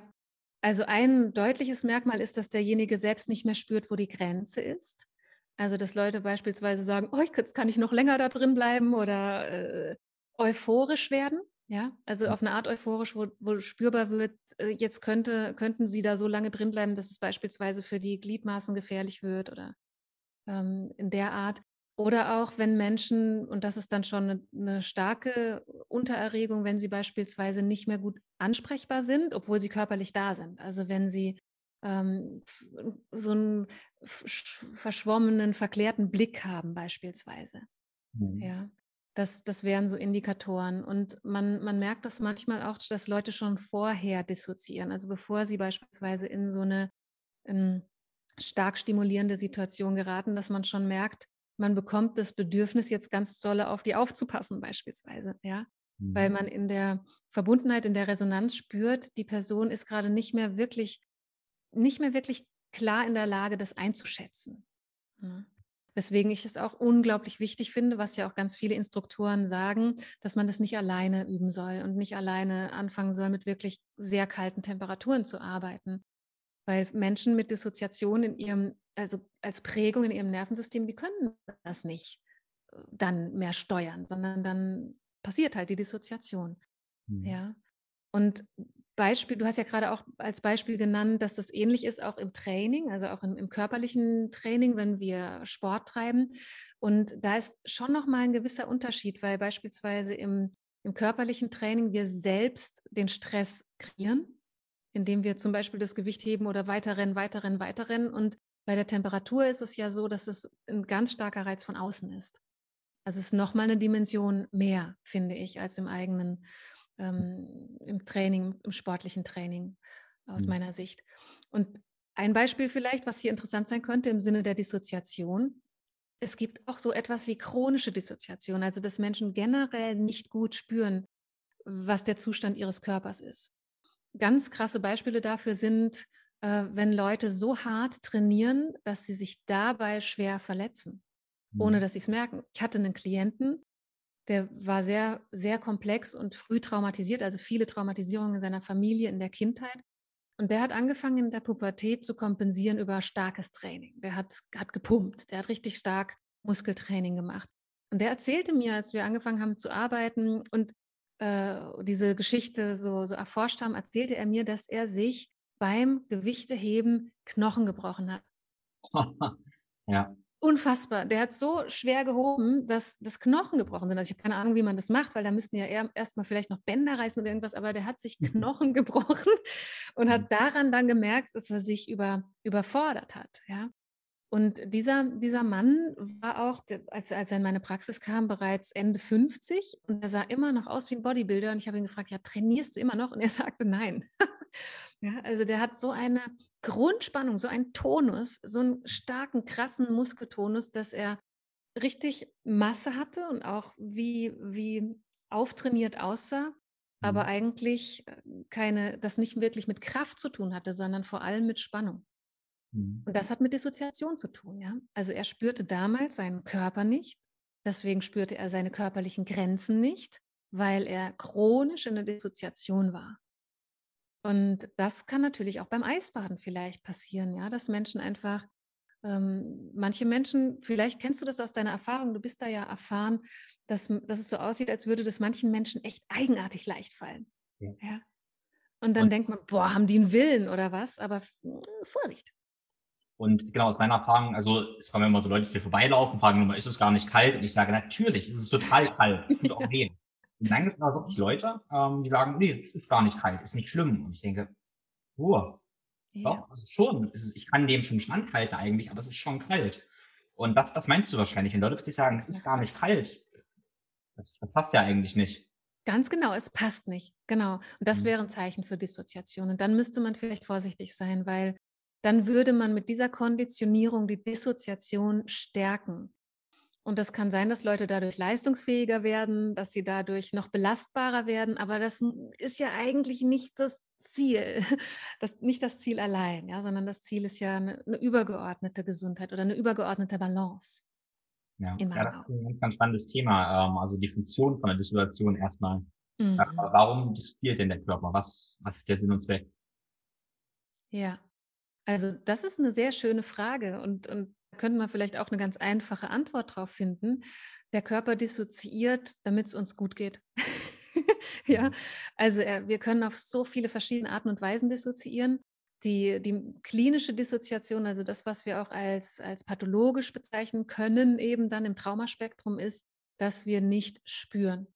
Speaker 1: also ein deutliches Merkmal ist, dass derjenige selbst nicht mehr spürt, wo die Grenze ist. Also dass Leute beispielsweise sagen, oh, jetzt kann ich noch länger da drin bleiben oder äh, euphorisch werden. Ja, also auf eine Art euphorisch, wo, wo spürbar wird, äh, jetzt könnte, könnten sie da so lange drin bleiben, dass es beispielsweise für die Gliedmaßen gefährlich wird oder ähm, in der Art. Oder auch, wenn Menschen, und das ist dann schon eine, eine, starke Untererregung, wenn sie beispielsweise nicht mehr gut ansprechbar sind, obwohl sie körperlich da sind. Also wenn sie ähm, so einen verschwommenen, verklärten Blick haben beispielsweise. Mhm. Ja. Das, das wären so Indikatoren. Und man, man merkt das manchmal auch, dass Leute schon vorher dissoziieren. Also bevor sie beispielsweise in so eine in stark stimulierende Situation geraten, dass man schon merkt, man bekommt das Bedürfnis, jetzt ganz dolle auf die aufzupassen, beispielsweise, ja. Mhm. Weil man in der Verbundenheit, in der Resonanz spürt, die Person ist gerade nicht mehr wirklich, nicht mehr wirklich klar in der Lage, das einzuschätzen. Ja. Weswegen ich es auch unglaublich wichtig finde, was ja auch ganz viele Instruktoren sagen, dass man das nicht alleine üben soll und nicht alleine anfangen soll, mit wirklich sehr kalten Temperaturen zu arbeiten. Weil Menschen mit Dissoziation in ihrem, also als Prägung in ihrem Nervensystem, die können das nicht äh, dann mehr steuern, sondern dann passiert halt die Dissoziation. Mhm. Ja. Und Beispiel, du hast ja gerade auch als Beispiel genannt, dass das ähnlich ist auch im Training, also auch im, im körperlichen Training, wenn wir Sport treiben. Und da ist schon nochmal ein gewisser Unterschied, weil beispielsweise im, im körperlichen Training wir selbst den Stress kreieren, indem wir zum Beispiel das Gewicht heben oder weiterrennen, weiterrennen, weiterrennen. Und bei der Temperatur ist es ja so, dass es ein ganz starker Reiz von außen ist. Also es ist nochmal eine Dimension mehr, finde ich, als im eigenen ähm, im Training, im sportlichen Training aus mhm. meiner Sicht. Und ein Beispiel vielleicht, was hier interessant sein könnte im Sinne der Dissoziation. Es gibt auch so etwas wie chronische Dissoziation, also dass Menschen generell nicht gut spüren, was der Zustand ihres Körpers ist. Ganz krasse Beispiele dafür sind, äh, wenn Leute so hart trainieren, dass sie sich dabei schwer verletzen, ohne mhm. dass sie es merken. Ich hatte einen Klienten, der war sehr, sehr komplex und früh traumatisiert, also viele Traumatisierungen in seiner Familie in der Kindheit. Und der hat angefangen in der Pubertät zu kompensieren über starkes Training. Der hat, hat gepumpt, der hat richtig stark Muskeltraining gemacht. Und der erzählte mir, als wir angefangen haben zu arbeiten und äh, diese Geschichte so, so erforscht haben, erzählte er mir, dass er sich beim Gewichteheben Knochen gebrochen hat.
Speaker 2: ja
Speaker 1: unfassbar. Der hat so schwer gehoben, dass das Knochen gebrochen sind. Also ich habe keine Ahnung, wie man das macht, weil da müssten ja erstmal vielleicht noch Bänder reißen oder irgendwas, aber der hat sich mhm. Knochen gebrochen und hat mhm. daran dann gemerkt, dass er sich über, überfordert hat. Ja? Und dieser, dieser Mann war auch, als, als er in meine Praxis kam, bereits Ende 50 und er sah immer noch aus wie ein Bodybuilder. Und ich habe ihn gefragt, ja, trainierst du immer noch? Und er sagte, nein. ja, also der hat so eine Grundspannung, so einen Tonus, so einen starken, krassen Muskeltonus, dass er richtig Masse hatte und auch wie, wie auftrainiert aussah, mhm. aber eigentlich äh, keine, das nicht wirklich mit Kraft zu tun hatte, sondern vor allem mit Spannung. Mhm. Und das hat mit Dissoziation zu tun, ja. Also er spürte damals seinen Körper nicht, deswegen spürte er seine körperlichen Grenzen nicht, weil er chronisch in der Dissoziation war. Und das kann natürlich auch beim Eisbaden vielleicht passieren, ja, dass Menschen einfach, ähm, manche Menschen, vielleicht kennst du das aus deiner Erfahrung, du bist da ja erfahren, dass, dass es so aussieht, als würde das manchen Menschen echt eigenartig leicht fallen. Ja. ja? Und dann und, denkt man, boah, haben die einen Willen oder was? Aber Vorsicht.
Speaker 2: Und genau aus meiner Erfahrung, also es kommen immer so Leute, die vorbeilaufen, fragen immer, ist es gar nicht kalt? Und ich sage, natürlich, es ist total kalt. Es tut auch weh. Gibt es aber wirklich Leute, ähm, die sagen, nee, es ist gar nicht kalt, ist nicht schlimm. Und ich denke, oh, ja. doch, also schon. Ist, ich kann dem schon standhalten eigentlich, aber es ist schon kalt. Und das, das meinst du wahrscheinlich, wenn Leute plötzlich sagen, es ist gar nicht kalt. Das, das passt ja eigentlich nicht.
Speaker 1: Ganz genau, es passt nicht. Genau. Und das mhm. wäre ein Zeichen für Dissoziation. Und dann müsste man vielleicht vorsichtig sein, weil dann würde man mit dieser Konditionierung die Dissoziation stärken. Und das kann sein, dass Leute dadurch leistungsfähiger werden, dass sie dadurch noch belastbarer werden, aber das ist ja eigentlich nicht das Ziel, das, nicht das Ziel allein, ja, sondern das Ziel ist ja eine, eine übergeordnete Gesundheit oder eine übergeordnete Balance.
Speaker 2: Ja, ja das ist ein ganz spannendes Thema, ähm, also die Funktion von der Dissoziation erstmal. Mhm. Warum dissoziiert denn der Körper? Was, was ist der Sinn und Zweck?
Speaker 1: Ja, also das ist eine sehr schöne Frage und, und könnte man vielleicht auch eine ganz einfache Antwort darauf finden. Der Körper dissoziiert, damit es uns gut geht. ja, mhm. also er, wir können auf so viele verschiedene Arten und Weisen dissoziieren. Die, die klinische Dissoziation, also das, was wir auch als, als pathologisch bezeichnen können, eben dann im Traumaspektrum ist, dass wir nicht spüren.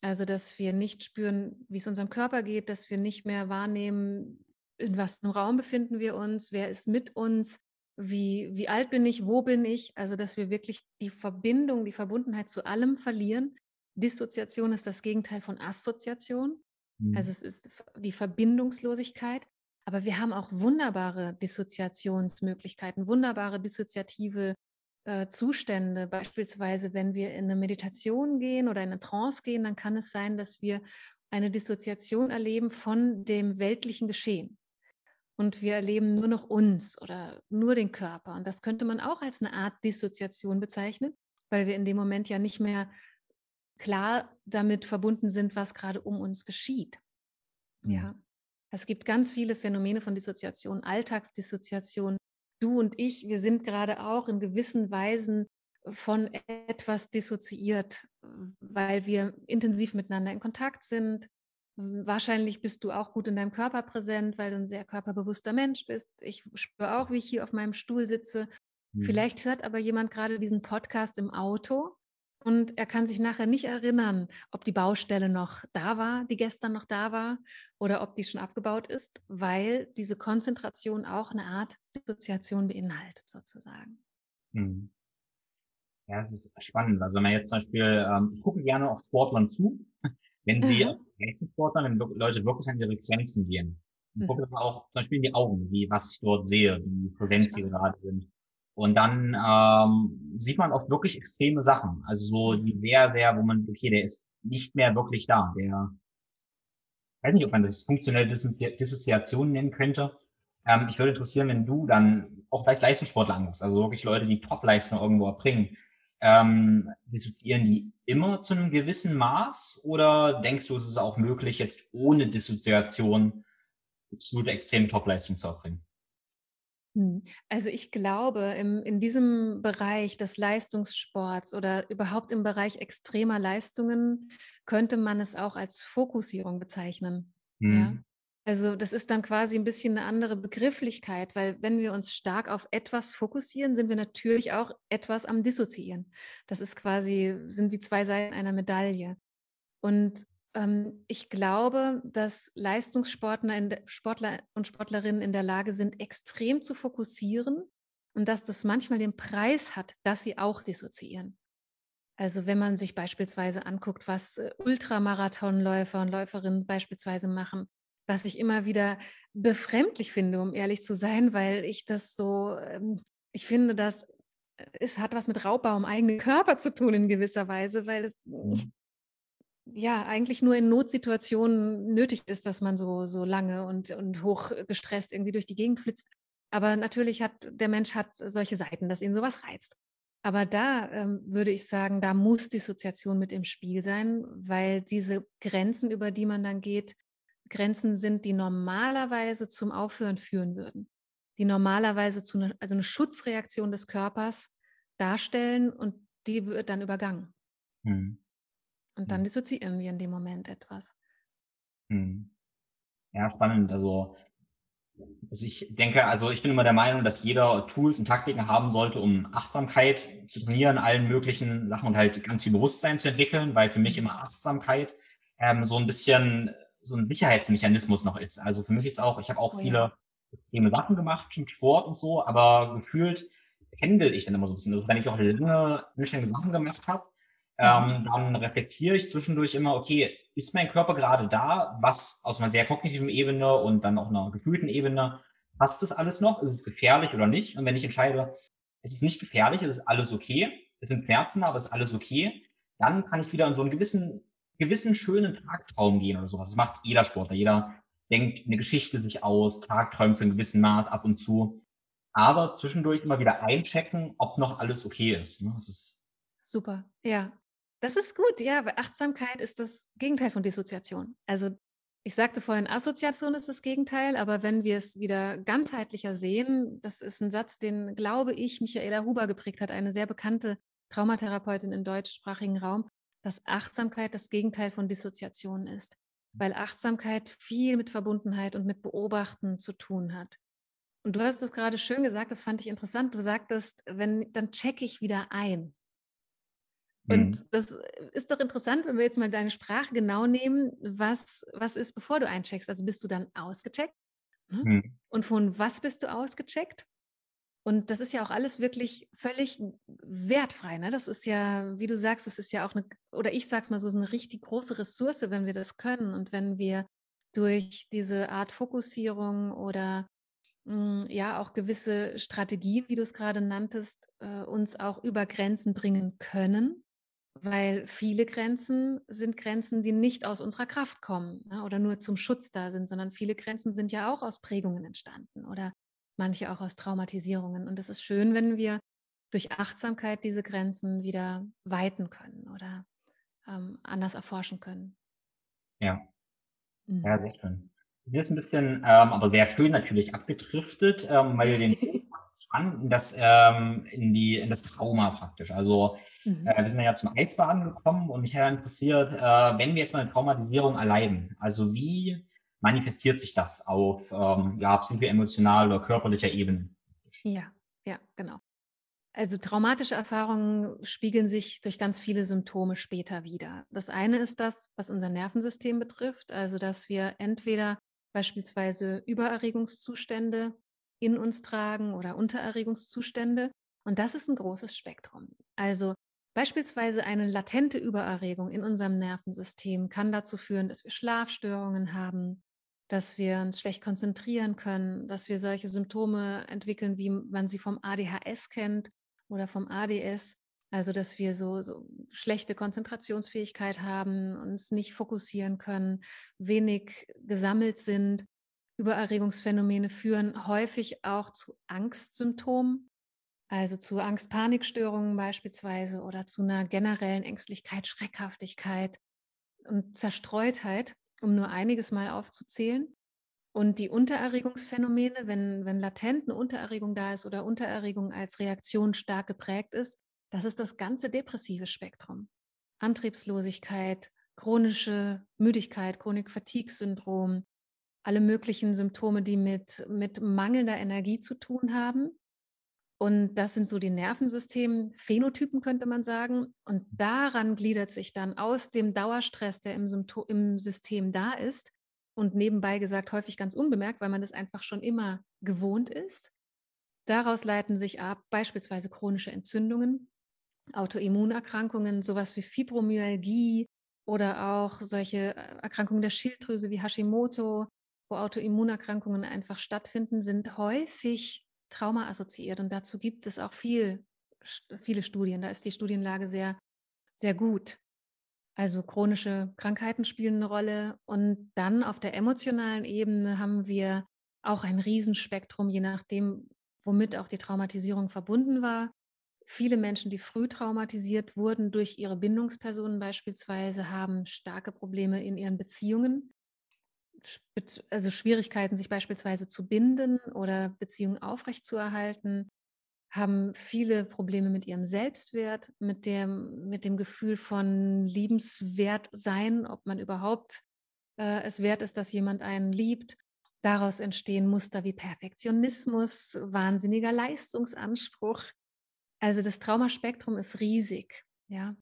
Speaker 1: Also, dass wir nicht spüren, wie es unserem Körper geht, dass wir nicht mehr wahrnehmen, in was einem Raum befinden wir uns, wer ist mit uns, wie, wie alt bin ich, wo bin ich, also dass wir wirklich die Verbindung, die Verbundenheit zu allem verlieren. Dissoziation ist das Gegenteil von Assoziation. Also mhm. Also es ist die Verbindungslosigkeit. Aber wir haben auch wunderbare Dissoziationsmöglichkeiten, wunderbare dissoziative äh, Zustände. Beispielsweise, wenn wir in eine Meditation gehen oder in eine Trance gehen, dann kann es sein, dass wir eine Dissoziation erleben von dem weltlichen Geschehen und wir erleben nur noch uns oder nur den Körper. Und das könnte man auch als eine Art Dissoziation bezeichnen, weil wir in dem Moment ja nicht mehr klar damit verbunden sind, was gerade um uns geschieht. Ja. Es gibt ganz viele Phänomene von Dissoziation, Alltagsdissoziation. Du und ich, wir sind gerade auch in gewissen Weisen von etwas dissoziiert, weil wir intensiv miteinander in Kontakt sind, Wahrscheinlich bist du auch gut in deinem Körper präsent, weil du ein sehr körperbewusster Mensch bist. Ich spüre auch, wie ich hier auf meinem Stuhl sitze. Mhm. Vielleicht hört aber jemand gerade diesen Podcast im Auto und er kann sich nachher nicht erinnern, ob die Baustelle noch da war, die gestern noch da war, oder ob die schon abgebaut ist, weil diese Konzentration auch eine Art Dissoziation beinhaltet, sozusagen. Mhm.
Speaker 2: Ja, es ist spannend. Also wenn man jetzt zum Beispiel, ähm, ich gucke gerne auf Sportlern zu, wenn sie mhm. Leistungssportlern, wenn Leute wirklich an ihre Grenzen gehen. Ich mhm. gucke auch zum Beispiel in die Augen, wie was ich dort sehe, wie präsent sie gerade sind. Und dann ähm, sieht man oft wirklich extreme Sachen. Also so die sehr, sehr, wo man sieht, okay, der ist nicht mehr wirklich da. Der, ich weiß nicht, ob man das funktionelle Dissoziation nennen könnte. Ähm, ich würde interessieren, wenn du dann auch gleich Leistungssportler anguckst, also wirklich Leute, die Top-Leistung irgendwo erbringen. Ähm, dissoziieren die immer zu einem gewissen Maß oder denkst du, es ist auch möglich, jetzt ohne Dissoziation absolute extreme Top-Leistung zu erbringen?
Speaker 1: Hm. Also ich glaube, im, in diesem Bereich des Leistungssports oder überhaupt im Bereich extremer Leistungen könnte man es auch als Fokussierung bezeichnen. Mhm. Ja? Also das ist dann quasi ein bisschen eine andere Begrifflichkeit, weil wenn wir uns stark auf etwas fokussieren, sind wir natürlich auch etwas am Dissoziieren. Das ist quasi, sind wie zwei Seiten einer Medaille. Und ähm, ich glaube, dass Leistungssportler Sportler und Sportlerinnen in der Lage sind, extrem zu fokussieren und dass das manchmal den Preis hat, dass sie auch dissoziieren. Also wenn man sich beispielsweise anguckt, was äh, Ultramarathonläufer und Läuferinnen beispielsweise machen, was ich immer wieder befremdlich finde, um ehrlich zu sein, weil ich das so, ähm, ich finde, das äh, es hat was mit Raubbau am eigenen Körper zu tun in gewisser Weise, weil es mhm ja eigentlich nur in Notsituationen nötig ist, dass man so, so lange und, und hoch gestresst irgendwie durch die Gegend flitzt. Aber natürlich hat der Mensch hat solche Seiten, dass ihn sowas reizt. Aber da ähm, würde ich sagen, da muss Dissoziation mit im Spiel sein, weil diese Grenzen, über die man dann geht, Grenzen sind, die normalerweise zum Aufhören führen würden. Die normalerweise zu ne, also eine Schutzreaktion des Körpers darstellen und die wird dann übergangen. Hm. Und dann mhm. dissoziieren wir in dem Moment etwas.
Speaker 2: Hm. Ja, spannend. Also, also ich denke, also ich bin immer der Meinung, dass jeder Tools und Taktiken haben sollte, um Achtsamkeit zu trainieren, allen möglichen Sachen und halt ganz viel Bewusstsein zu entwickeln, weil für mich immer Achtsamkeit ähm, so ein bisschen so ein Sicherheitsmechanismus noch ist. Also für mich ist auch, ich habe auch oh, viele extreme Sachen gemacht mit Sport und so, aber gefühlt pendel ich dann immer so ein bisschen. Also wenn ich auch lange anstrengende Sachen gemacht habe, ähm, mhm. dann reflektiere ich zwischendurch immer, okay, ist mein Körper gerade da, was aus einer sehr kognitiven Ebene und dann auch einer gefühlten Ebene, passt das alles noch? Ist es gefährlich oder nicht? Und wenn ich entscheide, es ist nicht gefährlich, es ist alles okay, es sind Schmerzen, aber es ist alles okay, dann kann ich wieder in so einen gewissen, gewissen schönen Tagtraum gehen oder sowas. Das macht jeder Sportler. Jeder denkt eine Geschichte sich aus, tagträumt zu einem gewissen Maß ab und zu. Aber zwischendurch immer wieder einchecken, ob noch alles okay ist. Ne? Ist
Speaker 1: Super, ja. Das ist gut, ja, weil Achtsamkeit ist das Gegenteil von Dissoziation. Also ich sagte vorhin, Assoziation ist das Gegenteil, aber wenn wir es wieder ganzheitlicher sehen, das ist ein Satz, den, glaube ich, Michaela Huber geprägt hat, eine sehr bekannte Traumatherapeutin im deutschsprachigen Raum, dass Achtsamkeit das Gegenteil von Dissoziation ist, weil Achtsamkeit viel mit Verbundenheit und mit Beobachten zu tun hat. Und du hast es gerade schön gesagt, das fand ich interessant. Du sagtest, wenn, dann checke ich wieder ein. Und mhm. das äh, ist doch interessant, wenn wir jetzt mal deine Sprache genau nehmen. Was, was ist, bevor du eincheckst? Also bist du dann ausgecheckt? Hm? Mhm. Und von was bist du ausgecheckt? Und das ist ja auch alles wirklich völlig wertfrei. Ne? Das ist ja, wie du sagst, das ist ja auch eine, oder ich sag's mal so, eine richtig große Ressource, wenn wir das können und wenn wir durch diese Art Fokussierung oder mh, hm, ja auch gewisse Strategien, wie du es gerade nanntest, äh, uns auch über Grenzen bringen können weil viele Grenzen sind Grenzen, die nicht aus unserer Kraft kommen ne, oder nur zum Schutz da sind, sondern viele Grenzen sind ja auch aus Prägungen entstanden oder manche auch aus Traumatisierungen. Und es ist schön, wenn wir durch Achtsamkeit diese Grenzen wieder weiten können oder ähm, anders erforschen können.
Speaker 2: Ja. Mhm. Ja, sehr schön. Wir sind ein bisschen, ähm, aber sehr schön natürlich abgedriftet, ähm, weil wir den spannend das, ähm, in die, in das Trauma praktisch. Also
Speaker 1: Mhm.
Speaker 2: äh, wir sind ja zum Eisbaden gekommen und mich hat interessiert, äh, wenn wir jetzt mal eine Traumatisierung erleiden, also wie manifestiert sich das auf ähm, ja, psycho-emotional oder körperlicher Ebene?
Speaker 1: Ja, ja, genau. Also traumatische Erfahrungen spiegeln sich durch ganz viele Symptome später wieder. Das eine ist das, was unser Nervensystem betrifft, also dass wir entweder beispielsweise Übererregungszustände in uns tragen oder Untererregungszustände. Und das ist ein großes Spektrum. Also beispielsweise eine latente Übererregung in unserem Nervensystem kann dazu führen, dass wir Schlafstörungen haben, dass wir uns schlecht konzentrieren können, dass wir solche Symptome entwickeln, wie man sie vom ADHS kennt oder vom ADS. Also, dass wir so, so schlechte Konzentrationsfähigkeit haben, uns nicht fokussieren können, wenig gesammelt sind. Übererregungsphänomene führen häufig auch zu Angstsymptomen, also zu Angst-Panikstörungen beispielsweise oder zu einer generellen Ängstlichkeit, Schreckhaftigkeit und Zerstreutheit, um nur einiges mal aufzuzählen. Und die Untererregungsphänomene, wenn, wenn latent eine Untererregung da ist oder Untererregung als Reaktion stark geprägt ist, das ist das ganze depressive Spektrum. Antriebslosigkeit, chronische Müdigkeit, Chronik-Fatigue-Syndrom, alle möglichen Symptome, die mit, mit mangelnder Energie zu tun haben. Und das sind so die Nervensystem-Phänotypen, könnte man sagen. Und daran gliedert sich dann aus dem Dauerstress, der im, Symptom, im System da ist, und nebenbei gesagt häufig ganz unbemerkt, weil man das einfach schon immer gewohnt ist. Daraus leiten sich ab beispielsweise chronische Entzündungen, Autoimmunerkrankungen, sowas wie Fibromyalgie oder auch solche äh, Erkrankungen der Schilddrüse wie Hashimoto, wo Autoimmunerkrankungen einfach stattfinden, sind häufig traumaassoziiert. Und dazu gibt es auch viel, viele Studien. Da ist die Studienlage sehr, sehr gut. Also chronische Krankheiten spielen eine Rolle. Und dann auf der emotionalen Ebene haben wir auch ein Riesenspektrum, je nachdem, womit auch die Traumatisierung verbunden war. Viele Menschen, die früh traumatisiert wurden durch ihre Bindungspersonen beispielsweise, haben starke Probleme in ihren Beziehungen. Also Schwierigkeiten, sich beispielsweise zu binden oder Beziehungen aufrechtzuerhalten, haben viele Probleme mit ihrem Selbstwert, mit dem, mit dem Gefühl von liebenswert sein, ob man überhaupt äh, es wert ist, dass jemand einen liebt. Daraus entstehen Muster wie Perfektionismus, wahnsinniger Leistungsanspruch. Also das Traumaspektrum ist riesig, ja.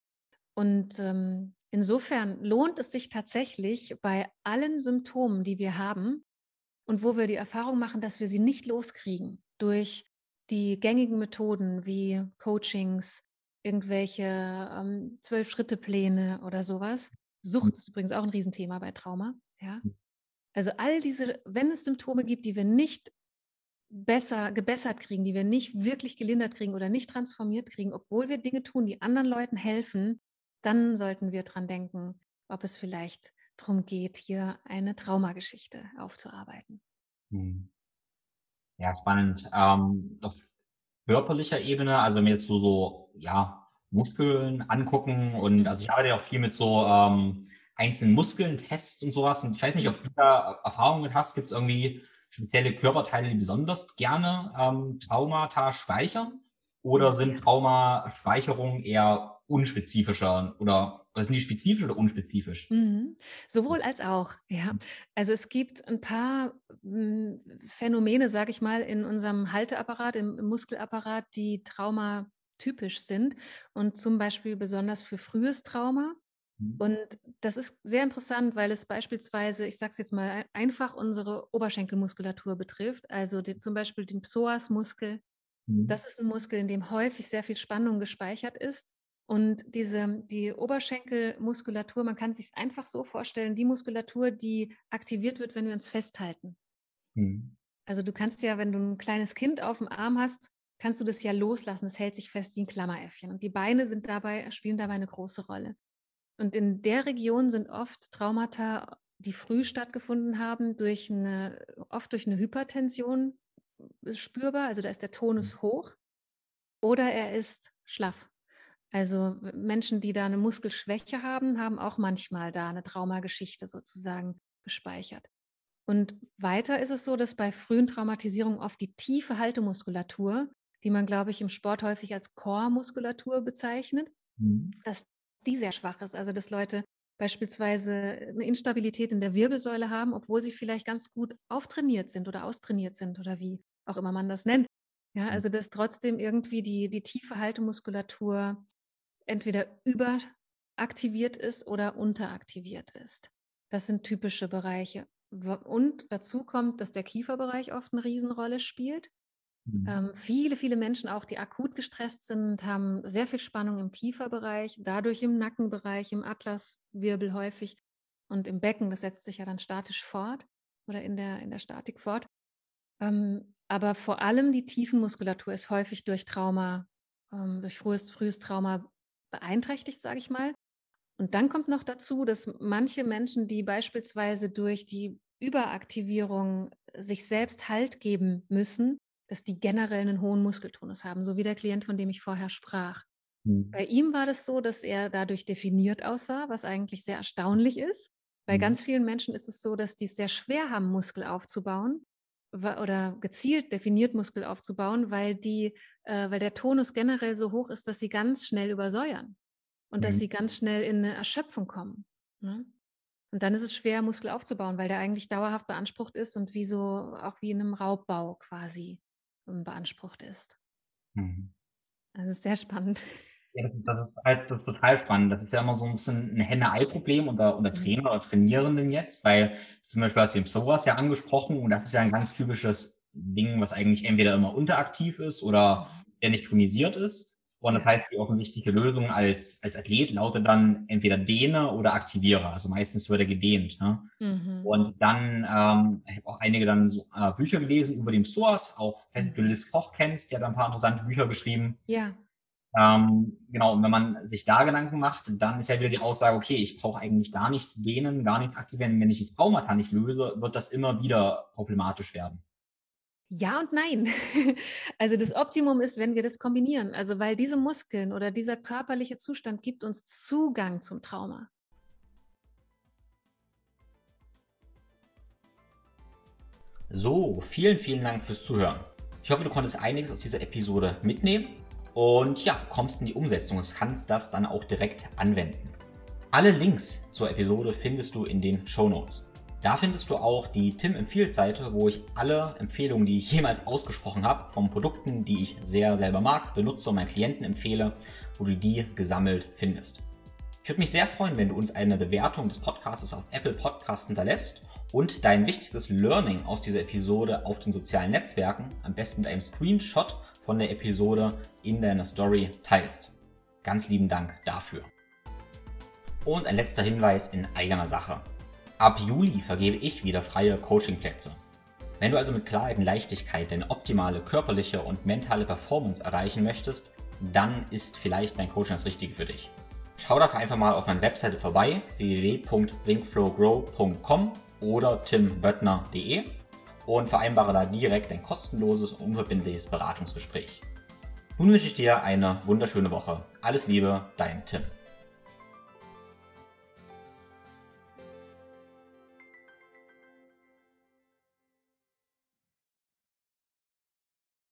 Speaker 1: Und ähm, insofern lohnt es sich tatsächlich bei allen Symptomen, die wir haben und wo wir die Erfahrung machen, dass wir sie nicht loskriegen durch die gängigen Methoden wie Coachings, irgendwelche ähm, Zwölf-Schritte-Pläne oder sowas. Sucht ist übrigens auch ein Riesenthema bei Trauma. Ja? Also all diese, wenn es Symptome gibt, die wir nicht besser gebessert kriegen, die wir nicht wirklich gelindert kriegen oder nicht transformiert kriegen, obwohl wir Dinge tun, die anderen Leuten helfen, dann sollten wir dran denken, ob es vielleicht darum geht, hier eine Traumageschichte aufzuarbeiten. Hm.
Speaker 2: Ja, spannend. Ähm, auf körperlicher Ebene, also mir jetzt so, so, ja, Muskeln angucken und mhm. also ich arbeite ja auch viel mit so ähm, einzelnen Muskeln, Tests und sowas. Und ich weiß nicht, ob du da Erfahrungen mit hast. Gibt es irgendwie spezielle Körperteile, die besonders gerne ähm, Traumata speichern? Oder sind Traumaspeicherungen eher unspezifischer oder oder sind die spezifisch oder unspezifisch?
Speaker 1: Mhm. Sowohl als auch, ja. Mhm. Also es gibt ein paar hm, Phänomene, sage ich mal, in unserem Halteapparat, im, im Muskelapparat, die traumatypisch sind und zum Beispiel besonders für frühes Trauma. Mhm. Und das ist sehr interessant, weil es beispielsweise, ich sage es jetzt mal einfach, unsere Oberschenkelmuskulatur betrifft, also die, zum Beispiel den Psoasmuskel. Mhm. Das ist ein Muskel, in dem häufig sehr viel Spannung gespeichert ist. Und diese, die Oberschenkelmuskulatur, man kann sich einfach so vorstellen, die Muskulatur, die aktiviert wird, wenn wir uns festhalten. Mhm. Also du kannst ja, wenn du ein kleines Kind auf dem Arm hast, kannst du das ja loslassen. Es hält sich fest wie ein Klammeräffchen. Und die Beine sind dabei, spielen dabei eine große Rolle. Und in der Region sind oft Traumata, die früh stattgefunden haben, durch eine, oft durch eine Hypertension spürbar. Also da ist der Tonus mhm. hoch. Oder er ist schlaff. Also Menschen, die da eine Muskelschwäche haben, haben auch manchmal da eine Traumageschichte sozusagen gespeichert. Und weiter ist es so, dass bei frühen Traumatisierungen oft die tiefe Haltemuskulatur die man, glaube ich, im Sport häufig als Core-Muskulatur bezeichnet, mhm. dass die sehr schwach ist. Also dass Leute beispielsweise eine Instabilität in der Wirbelsäule haben, obwohl sie vielleicht ganz gut auftrainiert sind oder austrainiert sind oder wie auch immer man das nennt. Ja, also dass trotzdem irgendwie die, die tiefe Haltemuskulatur entweder überaktiviert ist oder unteraktiviert ist. Das sind typische Bereiche. Und dazu kommt, dass der Kieferbereich oft eine Riesenrolle spielt. Mhm. Ähm, viele, viele Menschen auch, die akut gestresst sind, haben sehr viel Spannung im Kieferbereich, dadurch im Nackenbereich, im Atlaswirbel häufig und im Becken. Das setzt sich ja dann statisch fort oder in der, in der Statik fort. Ähm, aber vor allem die Tiefenmuskulatur ist häufig durch Trauma, ähm, durch frühes, frühes Trauma beeinträchtigt, sage ich mal. Und dann kommt noch dazu, dass manche Menschen, die beispielsweise durch die Überaktivierung sich selbst Halt geben müssen, dass die generell einen hohen Muskeltonus haben, so wie der Klient, von dem ich vorher sprach. Mhm. Bei ihm war das so, dass er dadurch definiert aussah, was eigentlich sehr erstaunlich ist. Bei mhm. ganz vielen Menschen ist es so, dass die es sehr schwer haben, Muskel aufzubauen oder gezielt definiert Muskel aufzubauen, weil die, äh, weil der Tonus generell so hoch ist, dass sie ganz schnell übersäuern und mhm. dass sie ganz schnell in eine Erschöpfung kommen. Ne? Und dann ist es schwer, Muskel aufzubauen, weil der eigentlich dauerhaft beansprucht ist und wie so auch wie in einem Raubbau quasi ähm, beansprucht ist. Mhm. Also ist sehr spannend.
Speaker 2: Ja, das ist, das, ist halt, total spannend. Das ist ja immer so ein bisschen ein Henne-Ei-Problem unter, unter mhm. Trainer oder Trainierenden jetzt, weil zum Beispiel hast du eben sowas ja angesprochen und das ist ja ein ganz typisches Ding, was eigentlich entweder immer unteraktiv ist oder mhm. der nicht tonisiert ist. Und das heißt, die offensichtliche Lösung als, als Athlet lautet dann entweder dehne oder aktiviere. Also meistens wird er gedehnt. Ne? Mhm. Und dann, ähm, ich habe auch einige dann so äh, Bücher gelesen über den Source, auch wenn du Liz Koch kennst, die hat ein paar interessante Bücher geschrieben.
Speaker 1: Ja.
Speaker 2: Ähm, genau, und wenn man sich da Gedanken macht, dann ist ja wieder die Aussage, okay, ich brauche eigentlich gar nichts dehnen, gar nichts aktivieren. Wenn ich die Traumata nicht löse, wird das immer wieder problematisch werden.
Speaker 1: Ja und nein. Also das Optimum ist, wenn wir das kombinieren. Also weil diese Muskeln oder dieser körperliche Zustand gibt uns Zugang zum Trauma.
Speaker 2: So, vielen, vielen Dank fürs Zuhören. Ich hoffe, du konntest einiges aus dieser Episode mitnehmen und ja, kommst in die Umsetzung und kannst das dann auch direkt anwenden. Alle Links zur Episode findest du in den Show Notes. Da findest du auch die Tim empfiehlt Seite, wo ich alle Empfehlungen, die ich jemals ausgesprochen habe, von Produkten, die ich sehr selber mag, benutze und meinen Klienten empfehle, wo du die gesammelt findest. Ich würde mich sehr freuen, wenn du uns eine Bewertung des Podcasts auf Apple Podcasts hinterlässt und dein wichtigstes Learning aus dieser Episode auf den sozialen Netzwerken, am besten mit einem Screenshot von der Episode in deiner Story teilst. Ganz lieben Dank dafür. Und ein letzter Hinweis in eigener Sache. Ab Juli vergebe ich wieder freie Coachingplätze. Wenn du also mit Klarheit und Leichtigkeit deine optimale körperliche und mentale Performance erreichen möchtest, dann ist vielleicht mein Coaching das Richtige für dich. Schau dafür einfach mal auf meiner Webseite vorbei www.thinkflowgrow.com oder timböttner.de und vereinbare da direkt ein kostenloses und unverbindliches Beratungsgespräch. Nun wünsche ich dir eine wunderschöne Woche. Alles Liebe, dein Tim.